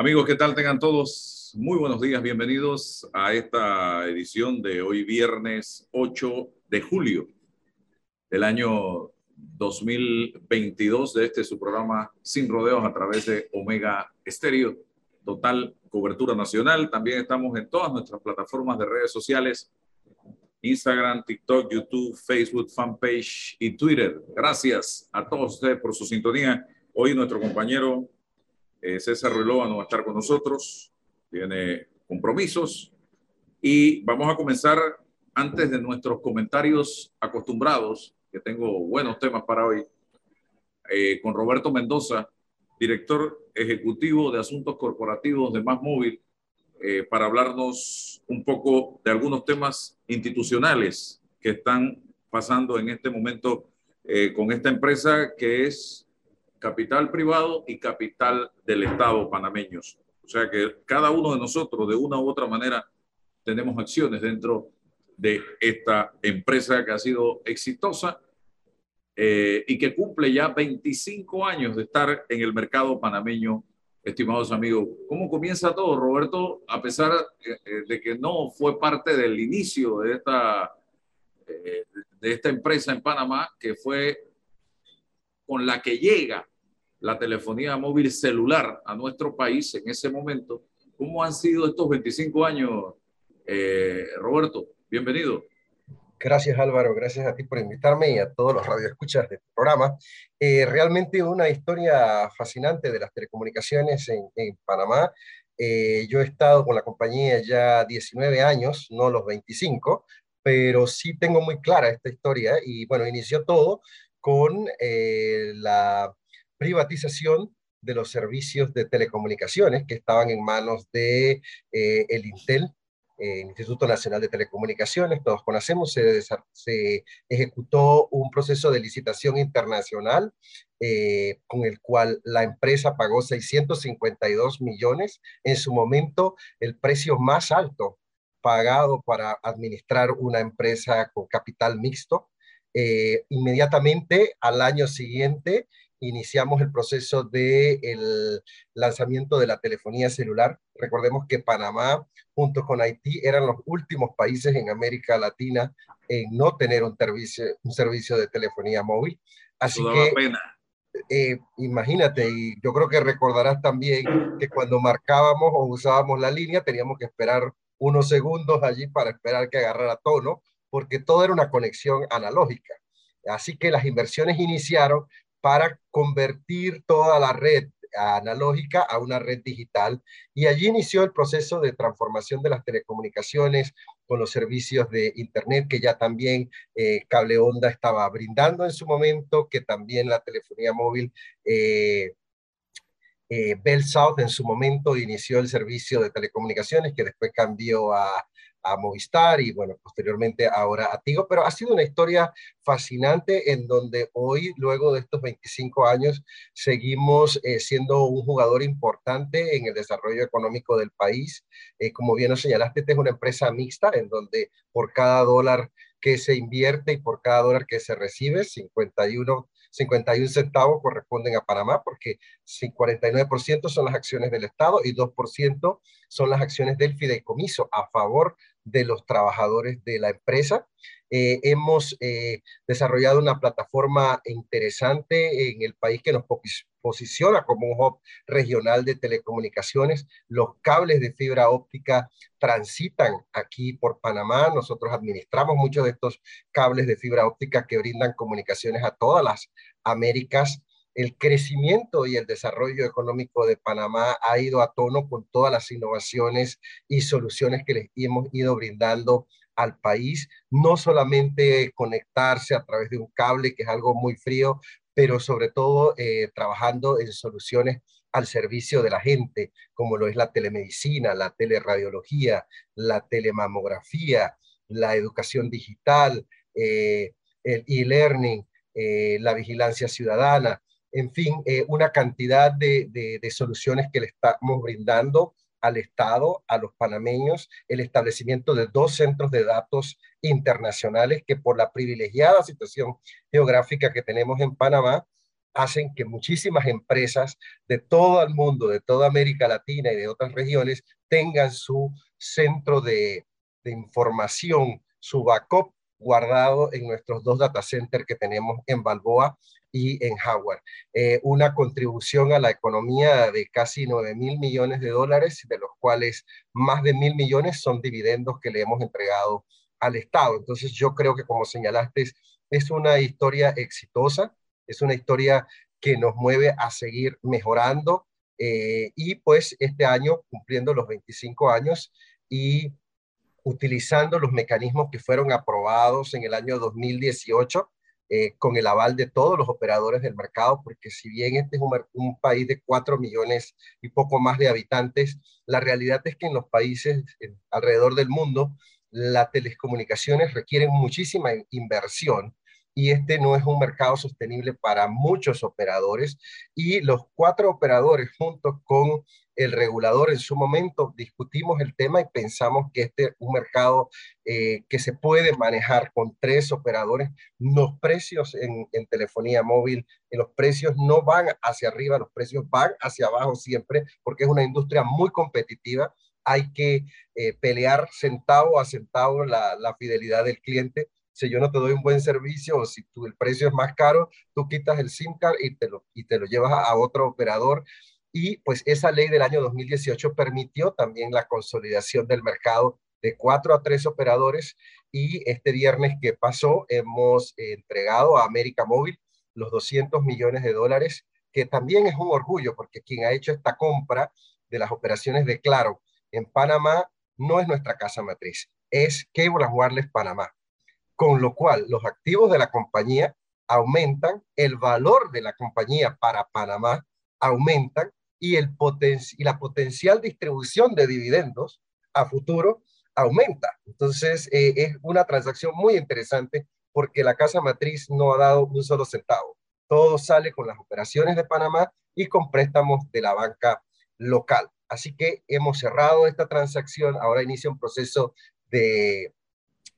Amigos, ¿qué tal? Tengan todos muy buenos días. Bienvenidos a esta edición de hoy viernes 8 de julio del año 2022 de este su programa Sin Rodeos a través de Omega Estéreo. Total cobertura nacional. También estamos en todas nuestras plataformas de redes sociales. Instagram, TikTok, YouTube, Facebook, fanpage y Twitter. Gracias a todos ustedes por su sintonía. Hoy nuestro compañero eh, César Ruilova no va a estar con nosotros, tiene compromisos y vamos a comenzar antes de nuestros comentarios acostumbrados, que tengo buenos temas para hoy, eh, con Roberto Mendoza, director ejecutivo de asuntos corporativos de Más Móvil, eh, para hablarnos un poco de algunos temas institucionales que están pasando en este momento con esta empresa que es capital privado y capital del Estado panameños. O sea que cada uno de nosotros, de una u otra manera, tenemos acciones dentro de esta empresa que ha sido exitosa eh, y que cumple ya 25 años de estar en el mercado panameño, estimados amigos. ¿Cómo comienza todo, Roberto? A pesar eh, eh, de que no fue parte del inicio de esta, de esta empresa en Panamá, que fue con la que llega la telefonía móvil celular a nuestro país en ese momento. ¿Cómo han sido estos 25 años, eh, Roberto? Bienvenido. Gracias Álvaro, gracias a ti por invitarme y a todos los radioescuchas de este programa. Eh, realmente una historia fascinante de las telecomunicaciones en, Panamá. Eh, yo he estado con la compañía ya 19 años, no los 25, pero sí tengo muy clara esta historia y bueno, inició todo con la privatización de los servicios de telecomunicaciones que estaban en manos de eh, el Intel, eh, Instituto Nacional de Telecomunicaciones, todos conocemos, se, ejecutó un proceso de licitación internacional eh, con el cual la empresa pagó 652 millones, en su momento el precio más alto pagado para administrar una empresa con capital mixto. inmediatamente al año siguiente iniciamos el proceso del el lanzamiento de la telefonía celular. Recordemos que Panamá, junto con Haití, eran los últimos países en América Latina en no tener un servicio, un servicio de telefonía móvil. Así que, pena. Eh, imagínate, y yo creo que recordarás también que cuando marcábamos o usábamos la línea, teníamos que esperar unos segundos allí para esperar que agarrara tono, porque todo era una conexión analógica. Así que las inversiones iniciaron para convertir toda la red analógica a una red digital. Y allí inició el proceso de transformación de las telecomunicaciones con los servicios de Internet que ya también eh, Cable Onda estaba brindando en su momento, que también la telefonía móvil eh, eh, Bell South en su momento inició el servicio de telecomunicaciones que después cambió a a Movistar y bueno, posteriormente ahora a Tigo, pero ha sido una historia fascinante en donde hoy, luego de estos 25 años, seguimos eh, siendo un jugador importante en el desarrollo económico del país. Eh, como bien nos señalaste, esta es una empresa mixta en donde por cada dólar que se invierte y por cada dólar que se recibe, 51 51 centavos corresponden a Panamá porque 49% son las acciones del Estado y 2% son las acciones del fideicomiso a favor de los trabajadores de la empresa. Eh, hemos eh, desarrollado una plataforma interesante en el país que nos posiciona como un hub regional de telecomunicaciones. Los cables de fibra óptica transitan aquí por Panamá. Nosotros administramos muchos de estos cables de fibra óptica que brindan comunicaciones a todas las Américas el crecimiento y el desarrollo económico de Panamá ha ido a tono con todas las innovaciones y soluciones que les hemos ido brindando al país, no solamente conectarse a través de un cable, que es algo muy frío, pero sobre todo eh, trabajando en soluciones al servicio de la gente, como lo es la telemedicina, la teleradiología, la telemamografía, la educación digital, eh, el e-learning, eh, la vigilancia ciudadana en fin, eh, una cantidad de, soluciones que le estamos brindando al Estado, a los panameños, el establecimiento de dos centros de datos internacionales que por la privilegiada situación geográfica que tenemos en Panamá, hacen que muchísimas empresas de todo el mundo, de toda América Latina y de otras regiones tengan su centro de, de información, su backup guardado en nuestros dos data centers que tenemos en Balboa y en Howard. Eh, una contribución a la economía de casi 9 mil millones de dólares, de los cuales más de mil millones son dividendos que le hemos entregado al Estado. Entonces yo creo que como señalaste, es una historia exitosa, es una historia que nos mueve a seguir mejorando eh, y pues este año cumpliendo los 25 años y utilizando los mecanismos que fueron aprobados en el año 2018 eh, con el aval de todos los operadores del mercado, porque si bien este es un, país de 4 millones y poco más de habitantes, la realidad es que en los países alrededor del mundo las telecomunicaciones requieren muchísima inversión y este no es un mercado sostenible para muchos operadores y los cuatro operadores juntos con el regulador en su momento discutimos el tema y pensamos que este es un mercado eh, que se puede manejar con tres operadores. Los precios en, telefonía móvil, los precios no van hacia arriba, los precios van hacia abajo siempre porque es una industria muy competitiva. Hay que eh, pelear centavo a centavo la, la fidelidad del cliente si yo no te doy un buen servicio o si tu, el precio es más caro, tú quitas el SIM card y te lo, y te lo llevas a, otro operador. Y pues esa ley del año 2018 permitió también la consolidación del mercado de cuatro a tres operadores y este viernes que pasó hemos entregado a América Móvil los 200 millones de dólares, que también es un orgullo porque quien ha hecho esta compra de las operaciones de Claro en Panamá no es nuestra casa matriz, es Cable Wireless Panamá con lo cual los activos de la compañía aumentan, el valor de la compañía para Panamá aumentan y, el y la potencial distribución de dividendos a futuro aumenta. Entonces, eh, es una transacción muy interesante porque la casa matriz no ha dado un solo centavo. Todo sale con las operaciones de Panamá y con préstamos de la banca local. Así que hemos cerrado esta transacción. Ahora inicia un proceso de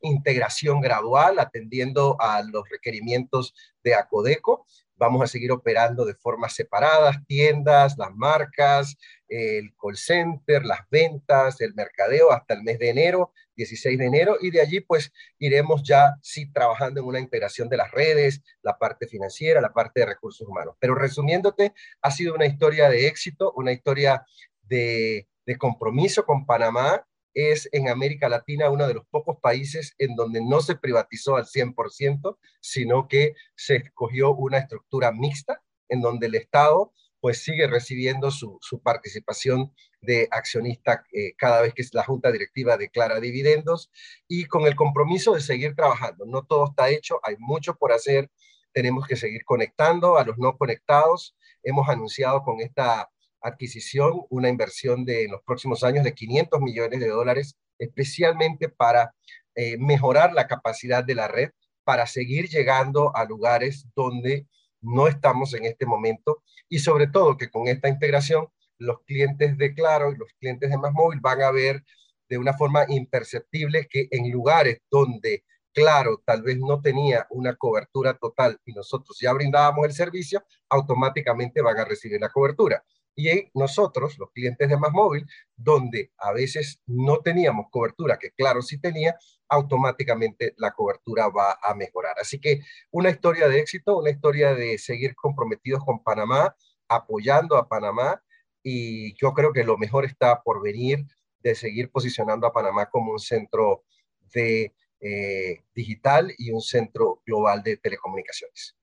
integración gradual, atendiendo a los requerimientos de Acodeco. Vamos a seguir operando de forma separadas, tiendas, las marcas, el call center, las ventas, el mercadeo hasta el mes de enero, 16 de enero, y de allí pues iremos ya sí trabajando en una integración de las redes, la parte financiera, la parte de recursos humanos. Pero resumiéndote, ha sido una historia de éxito, una historia de, de compromiso con Panamá, es en América Latina uno de los pocos países en donde no se privatizó al 100%, sino que se escogió una estructura mixta en donde el Estado pues sigue recibiendo su, participación de accionista eh, cada vez que la junta directiva declara dividendos y con el compromiso de seguir trabajando. No todo está hecho, hay mucho por hacer, tenemos que seguir conectando a los no conectados. Hemos anunciado con esta adquisición, una inversión de en los próximos años de 500 millones de dólares, especialmente para eh, mejorar la capacidad de la red, para seguir llegando a lugares donde no estamos en este momento y sobre todo que con esta integración los clientes de Claro y los clientes de Más Móvil van a ver de una forma imperceptible que en lugares donde Claro tal vez no tenía una cobertura total y nosotros ya brindábamos el servicio, automáticamente van a recibir la cobertura y nosotros, los clientes de Más Móvil, donde a veces no teníamos cobertura, que claro sí tenía, automáticamente la cobertura va a mejorar. Así que una historia de éxito, una historia de seguir comprometidos con Panamá, apoyando a Panamá y yo creo que lo mejor está por venir de seguir posicionando a Panamá como un centro de eh, digital y un centro global de telecomunicaciones.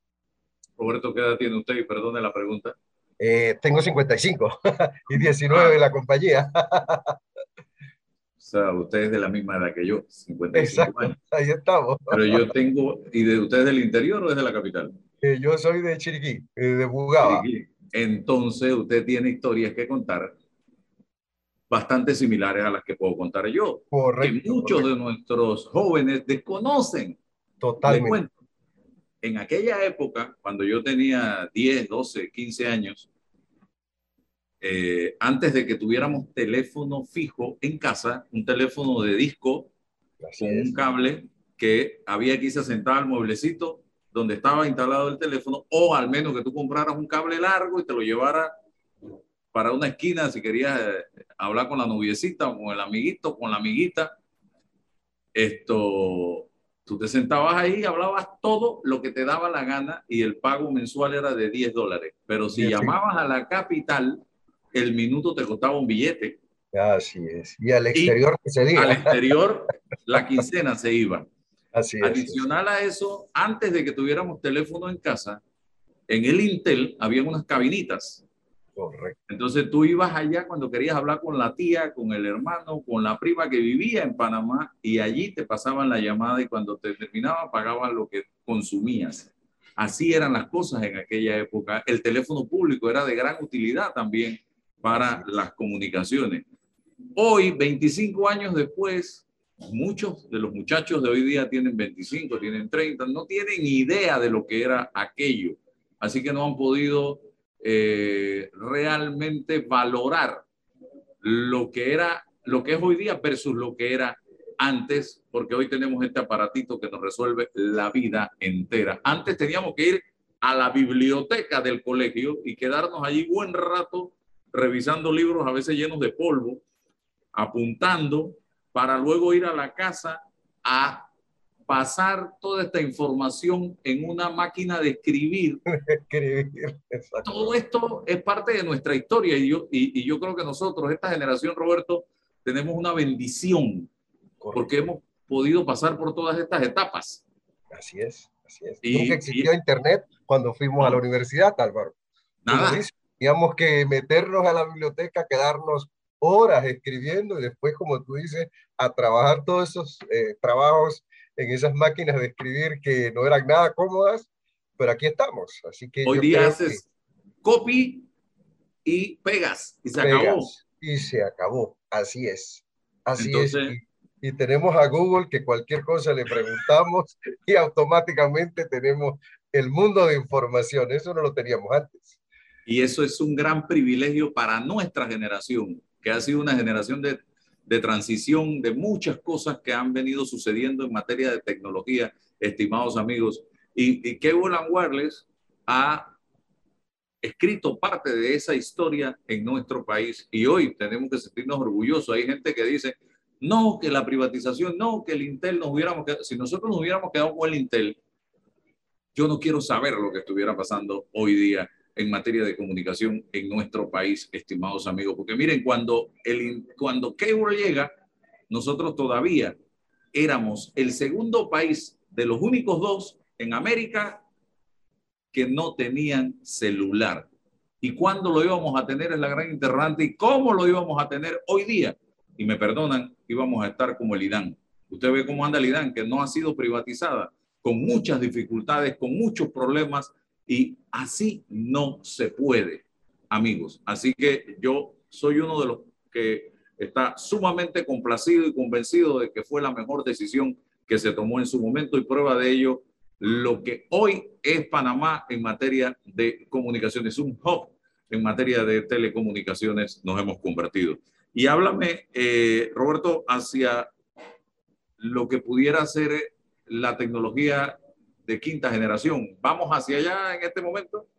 Roberto, ¿qué edad tiene usted? Y perdone la pregunta. Eh, tengo 55 y 19 en la compañía. o sea, usted es de la misma edad que yo, 55 Exacto, años. Ahí estamos. Pero yo tengo, ¿y de usted es del interior o es de la capital? Eh, yo soy de Chiriquí, eh, de Bugaba. Entonces usted tiene historias que contar bastante similares a las que puedo contar yo. Correcto. Que muchos de nuestros jóvenes desconocen. Totalmente en aquella época, cuando yo tenía 10, 12, 15 años, eh, antes de que tuviéramos teléfono fijo en casa, un teléfono de disco con un cable que había que irse a sentar al mueblecito donde estaba instalado el teléfono, o al menos que tú compraras un cable largo y te lo llevara para una esquina si querías eh, hablar con la noviecita o con el amiguito, con la amiguita. Esto, tú te sentabas ahí y hablabas todo lo que te daba la gana y el pago mensual era de 10 dólares. Pero si llamabas a la capital, el minuto te costaba un billete. Así es. Y al exterior que se diga. Al exterior, la quincena se iba. Así es. Adicional a eso, antes de que tuviéramos teléfono en casa, en el Intel había unas cabinitas Correcto. Entonces tú ibas allá cuando querías hablar con la tía, con el hermano, con la prima que vivía en Panamá y allí te pasaban la llamada y cuando te terminaba pagaban lo que consumías. Así eran las cosas en aquella época. El teléfono público era de gran utilidad también para las comunicaciones. Hoy, 25 años después, muchos de los muchachos de hoy día tienen 25, tienen 30, no tienen idea de lo que era aquello. Así que no han podido eh, realmente valorar lo que era, lo que es hoy día versus lo que era antes, porque hoy tenemos este aparatito que nos resuelve la vida entera. Antes teníamos que ir a la biblioteca del colegio y quedarnos allí buen rato revisando libros a veces llenos de polvo, apuntando para luego ir a la casa a pasar toda esta información en una máquina de escribir. Todo esto es parte de nuestra historia y yo, y, yo creo que nosotros, esta generación, Roberto, tenemos una bendición porque hemos podido pasar por todas estas etapas. Así es, así es. Y, Nunca existió Internet cuando fuimos a la universidad, Álvaro. Nada. Teníamos que meternos a la biblioteca, quedarnos horas escribiendo y después, como tú dices, a trabajar todos esos eh, trabajos en esas máquinas de escribir que no eran nada cómodas, pero aquí estamos. Así que Hoy día haces copy y pegas y se acabó. Y se acabó, así es. Así es. Y, tenemos a Google que cualquier cosa le preguntamos y automáticamente tenemos el mundo de información. Eso no lo teníamos antes. Y eso es un gran privilegio para nuestra generación, que ha sido una generación de de transición de muchas cosas que han venido sucediendo en materia de tecnología, estimados amigos. Y, y Kevin Wireless ha escrito parte de esa historia en nuestro país y hoy tenemos que sentirnos orgullosos. Hay gente que dice, no, que la privatización, no, que el Intel nos hubiéramos si nosotros nos hubiéramos quedado con el Intel, yo no quiero saber lo que estuviera pasando hoy día en materia de comunicación en nuestro país, estimados amigos. Porque miren, cuando, el, cuando Cable llega, nosotros todavía éramos el segundo país de los únicos dos en América que no tenían celular. ¿Y cuándo lo íbamos a tener? Es la gran interrogante. ¿Y cómo lo íbamos a tener hoy día? Y me perdonan, íbamos a estar como el IDAN. Usted ve cómo anda el IDAN, que no ha sido privatizada, con muchas dificultades, con muchos problemas, y así no se puede, amigos. Así que yo soy uno de los que está sumamente complacido y convencido de que fue la mejor decisión que se tomó en su momento y prueba de ello lo que hoy es Panamá en materia de comunicaciones, un hub en materia de telecomunicaciones nos hemos convertido. Y háblame, eh, Roberto, hacia lo que pudiera ser la tecnología de quinta generación. ¿Vamos hacia allá en este momento?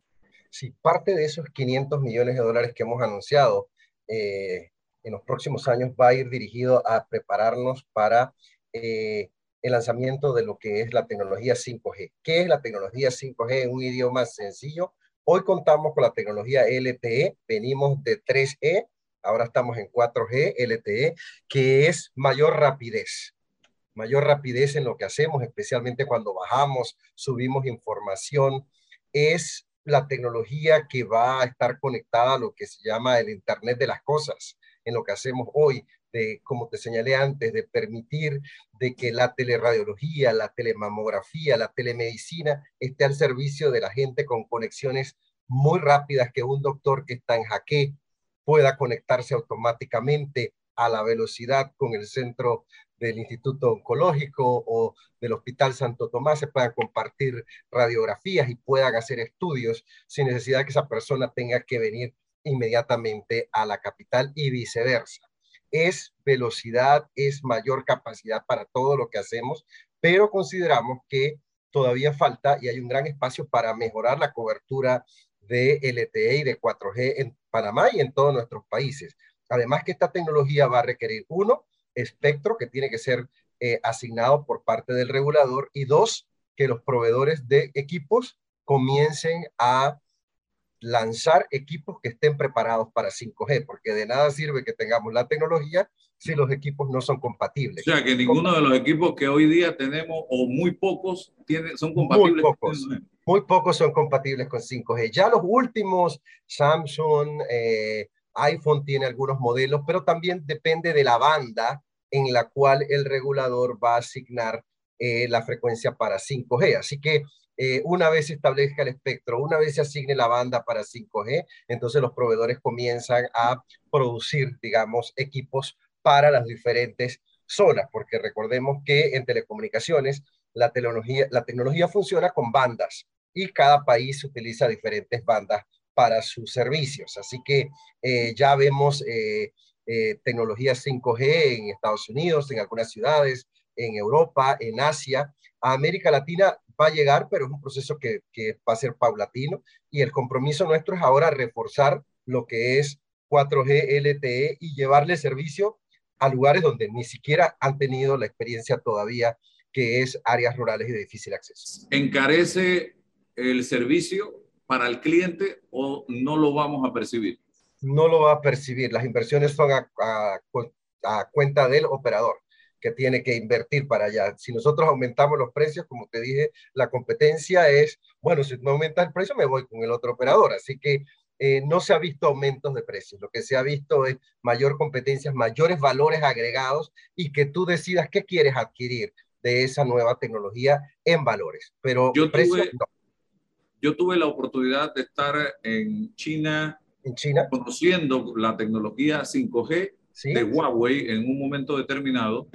Sí, parte de esos 500 millones de dólares que hemos anunciado eh, en los próximos años va a ir dirigido a prepararnos para eh, el lanzamiento de lo que es la tecnología 5G. ¿Qué es la tecnología 5G en un idioma sencillo? Hoy contamos con la tecnología LTE, venimos de 3G, ahora estamos en 4G LTE, que es mayor rapidez mayor rapidez en lo que hacemos, especialmente cuando bajamos, subimos información, es la tecnología que va a estar conectada a lo que se llama el Internet de las Cosas, en lo que hacemos hoy, de, como te señalé antes, de permitir de que la teleradiología, la telemamografía, la telemedicina esté al servicio de la gente con conexiones muy rápidas, que un doctor que está en jaque pueda conectarse automáticamente a la velocidad con el centro del Instituto Oncológico o del Hospital Santo Tomás se puedan compartir radiografías y puedan hacer estudios sin necesidad que esa persona tenga que venir inmediatamente a la capital y viceversa. Es velocidad, es mayor capacidad para todo lo que hacemos, pero consideramos que todavía falta y hay un gran espacio para mejorar la cobertura de LTE y de 4G en Panamá y en todos nuestros países. Además que esta tecnología va a requerir, uno, espectro que tiene que ser eh, asignado por parte del regulador y dos, que los proveedores de equipos comiencen a lanzar equipos que estén preparados para 5G, porque de nada sirve que tengamos la tecnología si los equipos no son compatibles. O sea, que ninguno de los equipos que hoy día tenemos, o muy pocos, tiene, son compatibles. Muy pocos, muy pocos son compatibles con 5G. Ya los últimos, Samsung, eh, iPhone tiene algunos modelos, pero también depende de la banda en la cual el regulador va a asignar eh, la frecuencia para 5G. Así que eh, una vez se establezca el espectro, una vez se asigne la banda para 5G, entonces los proveedores comienzan a producir, digamos, equipos para las diferentes zonas, porque recordemos que en telecomunicaciones la tecnología, la tecnología funciona con bandas y cada país utiliza diferentes bandas para sus servicios. Así que eh, ya vemos eh, eh, tecnología 5G en Estados Unidos, en algunas ciudades, en Europa, en Asia. A América Latina va a llegar, pero es un proceso que, que va a ser paulatino y el compromiso nuestro es ahora reforzar lo que es 4G LTE y llevarle servicio a lugares donde ni siquiera han tenido la experiencia todavía, que es áreas rurales y de difícil acceso. ¿Encarece el servicio para el cliente o no lo vamos a percibir? No lo va a percibir. Las inversiones son a, a, cuenta del operador que tiene que invertir para allá. Si nosotros aumentamos los precios, como te dije, la competencia es, bueno, si no aumenta el precio, me voy con el otro operador. Así que eh, no se ha visto aumentos de precios. Lo que se ha visto es mayor competencia, mayores valores agregados y que tú decidas qué quieres adquirir de esa nueva tecnología en valores. Pero yo tuve, Yo tuve la oportunidad de estar en China, ¿En China? conociendo la tecnología 5G de Huawei en un momento determinado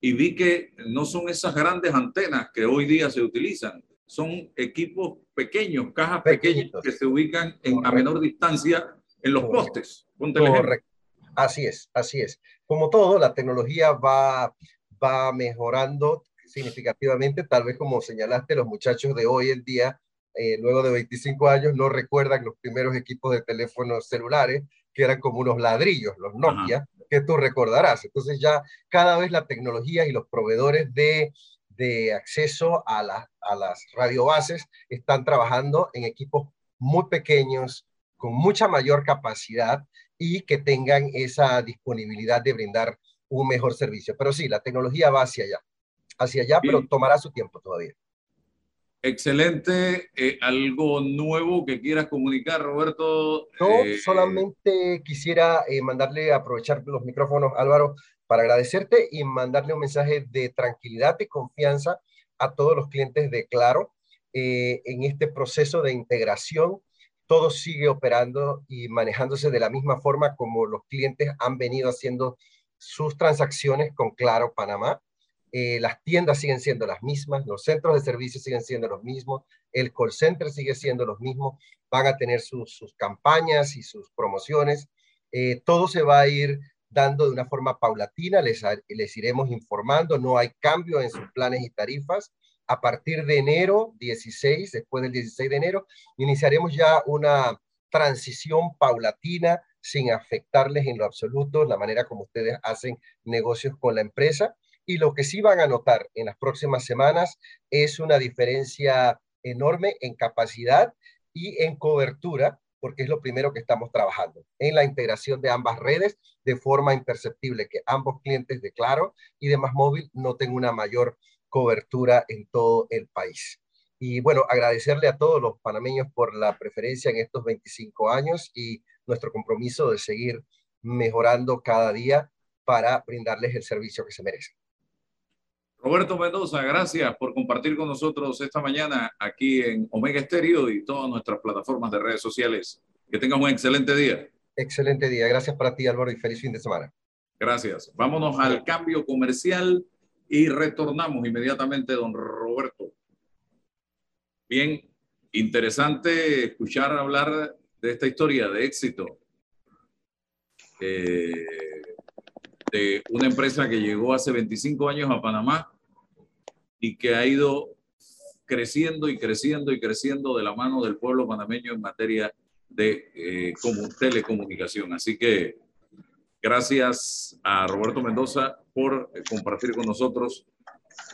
y vi que no son esas grandes antenas que hoy día se utilizan son equipos pequeños, cajas pequeñas que se ubican en, a menor distancia en los postes. Correcto. Así es, así es. Como todo, la tecnología va, va mejorando significativamente, tal vez como señalaste, los muchachos de hoy en día, eh, luego de 25 años, no recuerdan los primeros equipos de teléfonos celulares, que eran como unos ladrillos, los Nokia, que tú recordarás. Entonces ya cada vez la tecnología y los proveedores de de acceso a, a las radiobases están trabajando en equipos muy pequeños, con mucha mayor capacidad y que tengan esa disponibilidad de brindar un mejor servicio. Pero sí, la tecnología va hacia allá, hacia allá, pero tomará su tiempo todavía. Excelente. Eh, ¿Algo nuevo que quieras comunicar, Roberto? No, eh, solamente quisiera eh, mandarle, aprovechar los micrófonos, Álvaro, para agradecerte y mandarle un mensaje de tranquilidad y confianza a todos los clientes de Claro eh, en este proceso de integración. Todo sigue operando y manejándose de la misma forma como los clientes han venido haciendo sus transacciones con Claro Panamá. Eh, las tiendas siguen siendo las mismas, los centros de servicio siguen siendo los mismos, el call center sigue siendo los mismos, van a tener sus, campañas y sus promociones. Eh, todo se va a ir dando de una forma paulatina, les, les iremos informando, no hay cambio en sus planes y tarifas. A partir de enero 16, después del 16 de enero, iniciaremos ya una transición paulatina sin afectarles en lo absoluto la manera como ustedes hacen negocios con la empresa. Y lo que sí van a notar en las próximas semanas es una diferencia enorme en capacidad y en cobertura porque es lo primero que estamos trabajando, en la integración de ambas redes de forma imperceptible, que ambos clientes de Claro y de Más Móvil no tengan una mayor cobertura en todo el país. Y bueno, agradecerle a todos los panameños por la preferencia en estos 25 años y nuestro compromiso de seguir mejorando cada día para brindarles el servicio que se merecen. Roberto Mendoza, gracias por compartir con nosotros esta mañana aquí en Omega Estéreo y todas nuestras plataformas de redes sociales. Que tengas un excelente día. Excelente día. Gracias para ti, Álvaro, y feliz fin de semana. Gracias. Vámonos al cambio comercial y retornamos inmediatamente, don Roberto. Bien, interesante escuchar hablar de esta historia de éxito. Eh, de una empresa que llegó hace 25 años a Panamá y que ha ido creciendo y creciendo y creciendo de la mano del pueblo panameño en materia de eh, telecomunicación. Así que gracias a Roberto Mendoza por eh, compartir con nosotros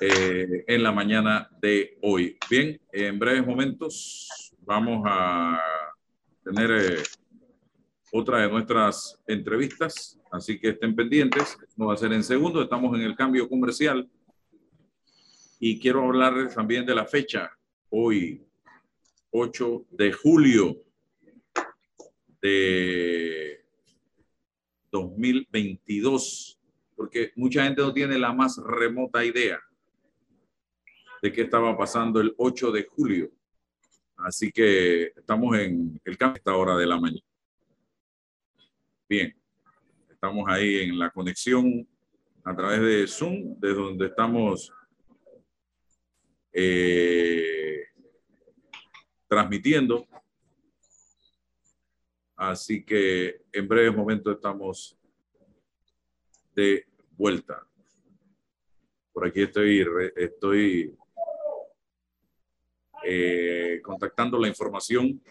eh, en la mañana de hoy. Bien, en breves momentos vamos a tener otra de nuestras entrevistas, así que estén pendientes. No va a ser en segundo, estamos en el cambio comercial y quiero hablarles también de la fecha, hoy, 8 de julio de 2022, porque mucha gente no tiene la más remota idea de qué estaba pasando el 8 de julio. Así que estamos en el cambio a esta hora de la mañana. Bien, estamos ahí en la conexión a través de Zoom, desde donde estamos eh, transmitiendo. Así que en breves momentos estamos de vuelta. Por aquí estoy, estoy eh, contactando la información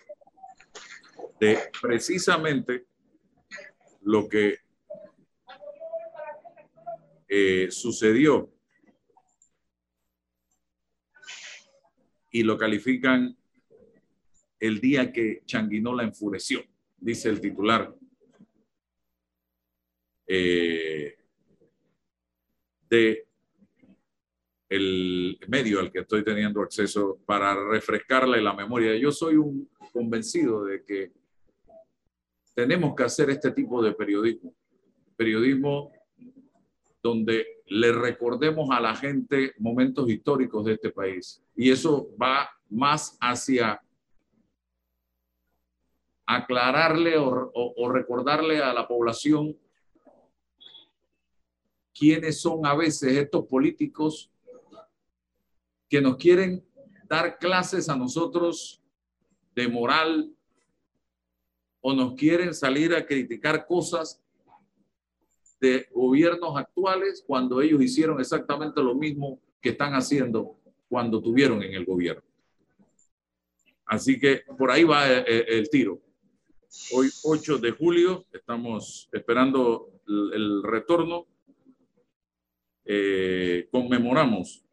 de precisamente lo que eh, sucedió y lo califican el día que Changuinola enfureció, dice el titular eh, de el medio al que estoy teniendo acceso para refrescarle la memoria. Yo soy un convencido de que tenemos que hacer este tipo de periodismo, periodismo donde le recordemos a la gente momentos históricos de este país. Y eso va más hacia aclararle o, recordarle a la población quiénes son a veces estos políticos que nos quieren dar clases a nosotros de moral o nos quieren salir a criticar cosas de gobiernos actuales cuando ellos hicieron exactamente lo mismo que están haciendo cuando tuvieron en el gobierno. Así que por ahí va eh, eh, el, tiro. Hoy 8 de julio estamos esperando el, retorno. Eh, conmemoramos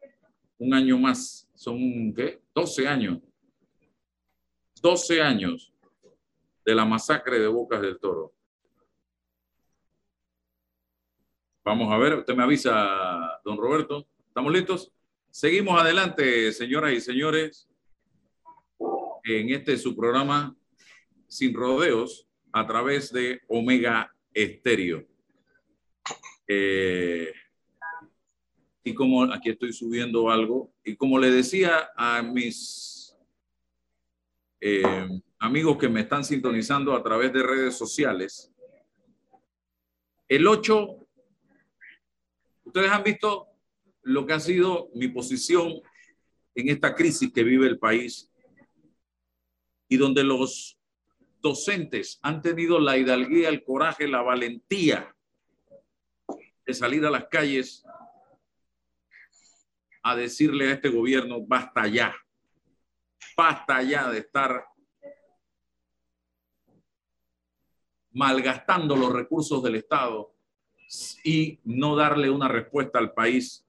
un año más. Son, ¿qué? 12 años. 12 años de la masacre de Bocas del Toro. Vamos a ver, usted me avisa, don Roberto. ¿Estamos listos? Seguimos adelante, señoras y señores, en este su programa Sin Rodeos a través de Omega Estéreo. Eh, y como aquí estoy subiendo algo, y como le decía a mis eh, amigos que me están sintonizando a través de redes sociales, el 8 Ustedes han visto lo que ha sido mi posición en esta crisis que vive el país y donde los docentes han tenido la hidalguía, el coraje, la valentía de salir a las calles a decirle a este gobierno, basta ya, basta ya de estar malgastando los recursos del Estado y no darle una respuesta al país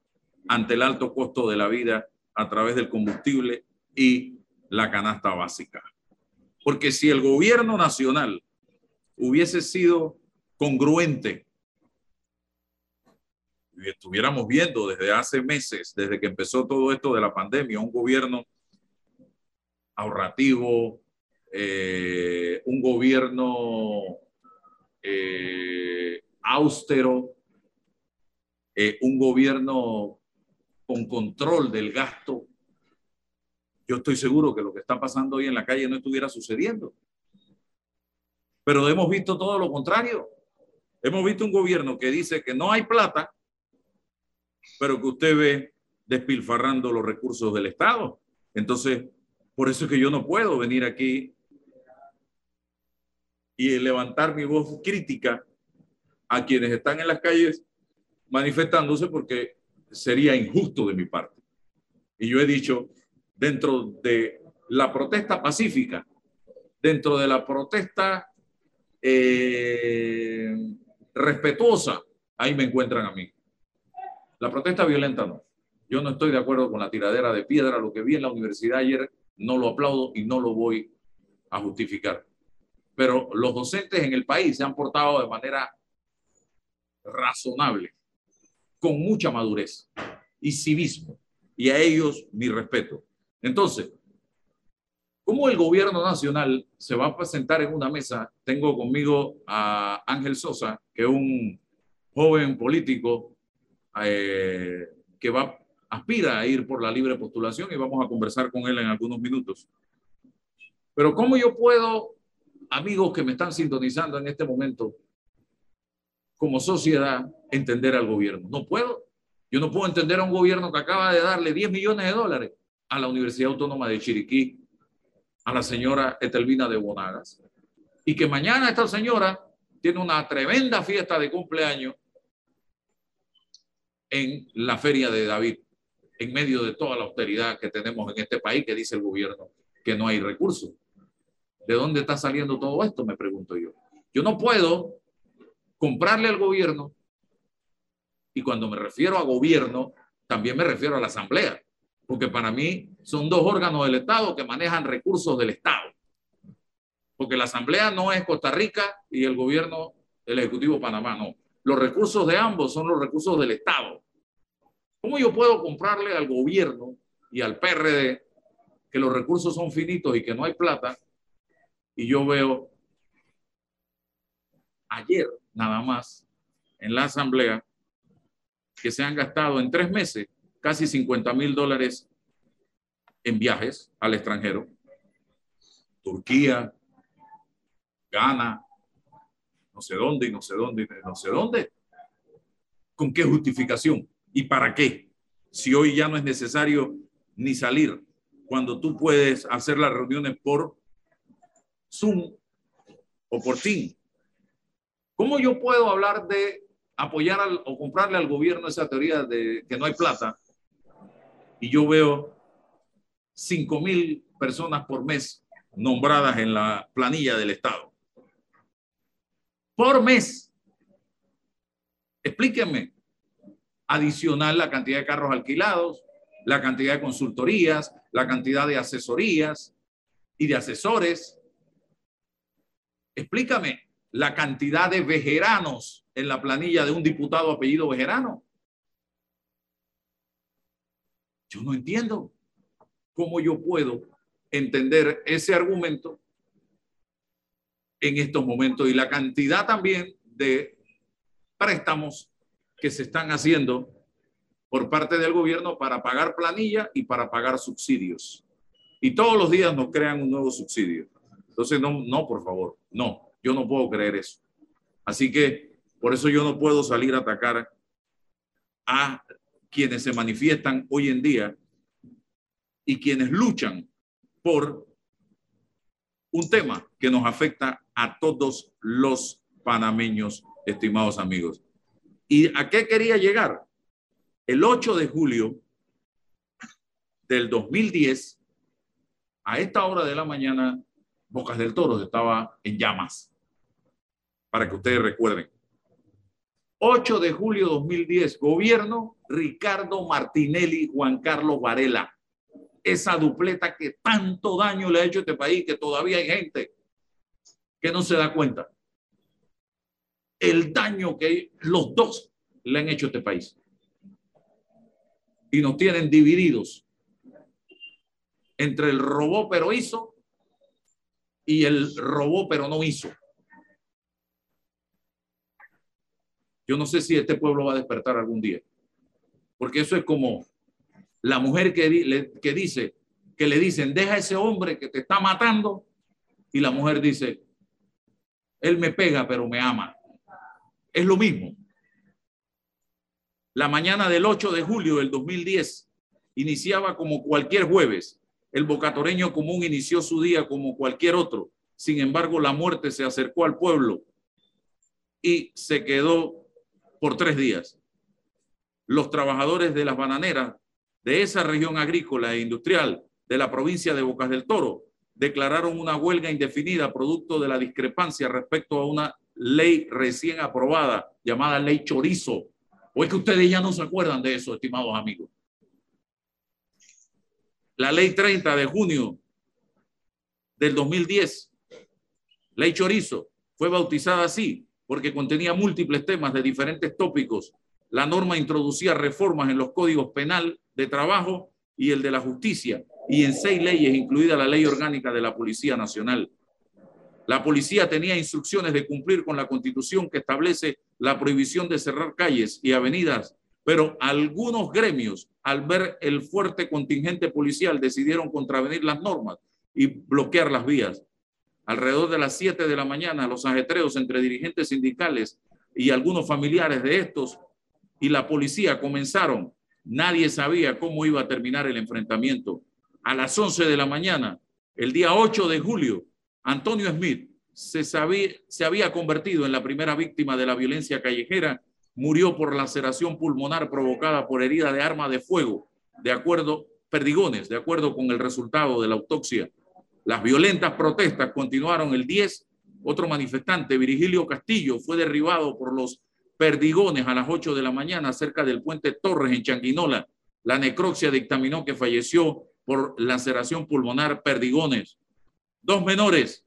ante el alto costo de la vida a través del combustible y la canasta básica. Porque si el gobierno nacional hubiese sido congruente y estuviéramos viendo desde hace meses, desde que empezó todo esto de la pandemia, un gobierno ahorrativo, eh, un gobierno eh, austero, eh, un gobierno con control del gasto, yo estoy seguro que lo que está pasando hoy en la calle no estuviera sucediendo. Pero hemos visto todo lo contrario. Hemos visto un gobierno que dice que no hay plata, pero que usted ve despilfarrando los recursos del Estado. Entonces, por eso es que yo no puedo venir aquí y levantar mi voz crítica a quienes están en las calles manifestándose porque sería injusto de mi parte. Y yo he dicho, dentro de la protesta pacífica, dentro de la protesta eh, respetuosa, ahí me encuentran a mí. La protesta violenta no. Yo no estoy de acuerdo con la tiradera de piedra. Lo que vi en la universidad ayer no lo aplaudo y no lo voy a justificar. Pero los docentes en el país se han portado de manera razonable, con mucha madurez y civismo. Y a ellos mi respeto. Entonces, ¿cómo el gobierno nacional se va a presentar en una mesa? Tengo conmigo a Ángel Sosa, que es un joven político eh, que va, aspira a ir por la libre postulación y vamos a conversar con él en algunos minutos. Pero ¿cómo yo puedo, amigos que me están sintonizando en este momento, como sociedad, entender al gobierno? No puedo. Yo no puedo entender a un gobierno que acaba de darle 10 millones de dólares a la Universidad Autónoma de Chiriquí, a la señora Etelvina de Bonagas, y que mañana esta señora tiene una tremenda fiesta de cumpleaños en la feria de David, en medio de toda la austeridad que tenemos en este país, que dice el gobierno que no hay recursos. ¿De dónde está saliendo todo esto? Me pregunto yo. Yo no puedo comprarle al gobierno, y cuando me refiero a gobierno, también me refiero a la asamblea, porque para mí son dos órganos del Estado que manejan recursos del Estado. Porque la asamblea no es Costa Rica y el gobierno, el Ejecutivo Panamá, no. Los recursos de ambos son los recursos del Estado. ¿Cómo yo puedo comprarle al gobierno y al PRD que los recursos son finitos y que no hay plata? Y yo veo ayer nada más en la asamblea que se han gastado en tres meses casi 50 mil dólares en viajes al extranjero. Turquía, Ghana, no sé dónde y no sé dónde y no sé dónde. ¿Con qué justificación? ¿Y para qué? Si hoy ya no es necesario ni salir, cuando tú puedes hacer las reuniones por Zoom o por Team. ¿Cómo yo puedo hablar de apoyar o comprarle al gobierno esa teoría de que no hay plata y yo veo 5 mil personas por mes nombradas en la planilla del Estado? Por mes. Explíquenme. Adicional la cantidad de carros alquilados, la cantidad de consultorías, la cantidad de asesorías y de asesores. Explícame la cantidad de vejeranos en la planilla de un diputado apellido vejerano. Yo no entiendo cómo yo puedo entender ese argumento en estos momentos y la cantidad también de préstamos que se están haciendo por parte del gobierno para pagar planilla y para pagar subsidios. Y todos los días nos crean un nuevo subsidio. Entonces, no, no, por favor, no, yo no puedo creer eso. Así que por eso yo no puedo salir a atacar a quienes se manifiestan hoy en día y quienes luchan por un tema que nos afecta a todos los panameños, estimados amigos. ¿Y a qué quería llegar? El 8 de julio del 2010, a esta hora de la mañana, Bocas del Toro estaba en llamas, para que ustedes recuerden. 8 de julio de 2010, gobierno Ricardo Martinelli, Juan Carlos Varela. Esa dupleta que tanto daño le ha hecho a este país, que todavía hay gente que no se da cuenta. El daño que los dos le han hecho a este país. Y nos tienen divididos entre el robó pero hizo y el robó pero no hizo. Yo no sé si este pueblo va a despertar algún día. Porque eso es como la mujer que, que dice, que le dicen, deja a ese hombre que te está matando. Y la mujer dice, él me pega, pero me ama. Es lo mismo. La mañana del 8 de julio del 2010 iniciaba como cualquier jueves. El bocatoreño común inició su día como cualquier otro. Sin embargo, la muerte se acercó al pueblo y se quedó por tres días. Los trabajadores de las bananeras de esa región agrícola e industrial de la provincia de Bocas del Toro declararon una huelga indefinida producto de la discrepancia respecto a una ley recién aprobada llamada ley chorizo. ¿O es que ustedes ya no se acuerdan de eso, estimados amigos? La ley 30 de junio del 2010, ley chorizo, fue bautizada así porque contenía múltiples temas de diferentes tópicos. La norma introducía reformas en los códigos penal de trabajo y el de la justicia, y en seis leyes, incluida la ley orgánica de la Policía Nacional. La policía tenía instrucciones de cumplir con la constitución que establece la prohibición de cerrar calles y avenidas, pero algunos gremios, al ver el fuerte contingente policial, decidieron contravenir las normas y bloquear las vías. Alrededor de las 7 de la mañana, los ajetreos entre dirigentes sindicales y algunos familiares de estos y la policía comenzaron. Nadie sabía cómo iba a terminar el enfrentamiento. A las 11 de la mañana, el día 8 de julio, Antonio Smith se, se había convertido en la primera víctima de la violencia callejera. Murió por laceración pulmonar provocada por herida de arma de fuego, de acuerdo, perdigones, de acuerdo con el resultado de la autopsia. Las violentas protestas continuaron el 10. Otro manifestante, Virgilio Castillo, fue derribado por los perdigones a las 8 de la mañana cerca del puente Torres en Changuinola. La necropsia dictaminó que falleció por laceración pulmonar perdigones. Dos menores,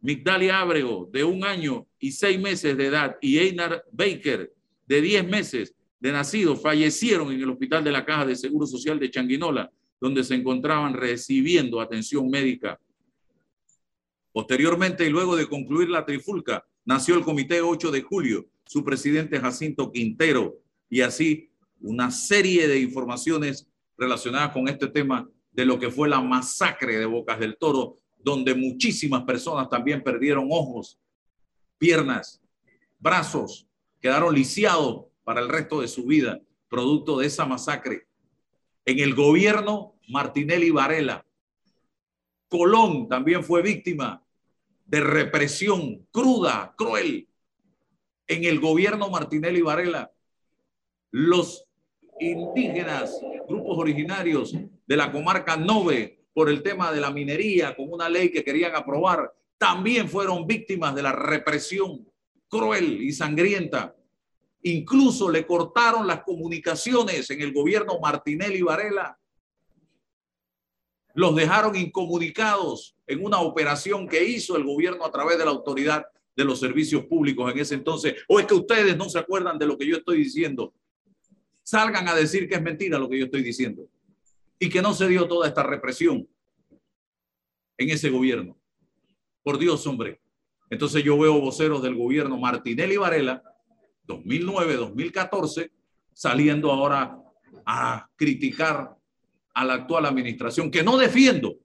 Migdalia Ábrego, de un año y seis meses de edad, y Einar Baker, de diez meses de nacido, fallecieron en el Hospital de la Caja de Seguro Social de Changuinola, donde se encontraban recibiendo atención médica. Posteriormente, y luego de concluir la trifulca, nació el Comité 8 de Julio, su presidente Jacinto Quintero, y así una serie de informaciones relacionadas con este tema de lo que fue la masacre de Bocas del Toro, donde muchísimas personas también perdieron ojos, piernas, brazos, quedaron lisiados para el resto de su vida, producto de esa masacre. En el gobierno, Martinelli Varela. Colón también fue víctima de represión cruda, cruel. En el gobierno Martinelli Varela, los indígenas, grupos originarios de la comarca Nove, por el tema de la minería, con una ley que querían aprobar, también fueron víctimas de la represión cruel y sangrienta. Incluso le cortaron las comunicaciones en el gobierno Martinelli Varela los dejaron incomunicados en una operación que hizo el gobierno a través de la autoridad de los servicios públicos en ese entonces. ¿O es que ustedes no se acuerdan de lo que yo estoy diciendo? Salgan a decir que es mentira lo que yo estoy diciendo y que no se dio toda esta represión en ese gobierno. Por Dios, hombre. Entonces yo veo voceros del gobierno Martinelli Varela, 2009-2014, saliendo ahora a criticar a la actual administración, que no defiendo,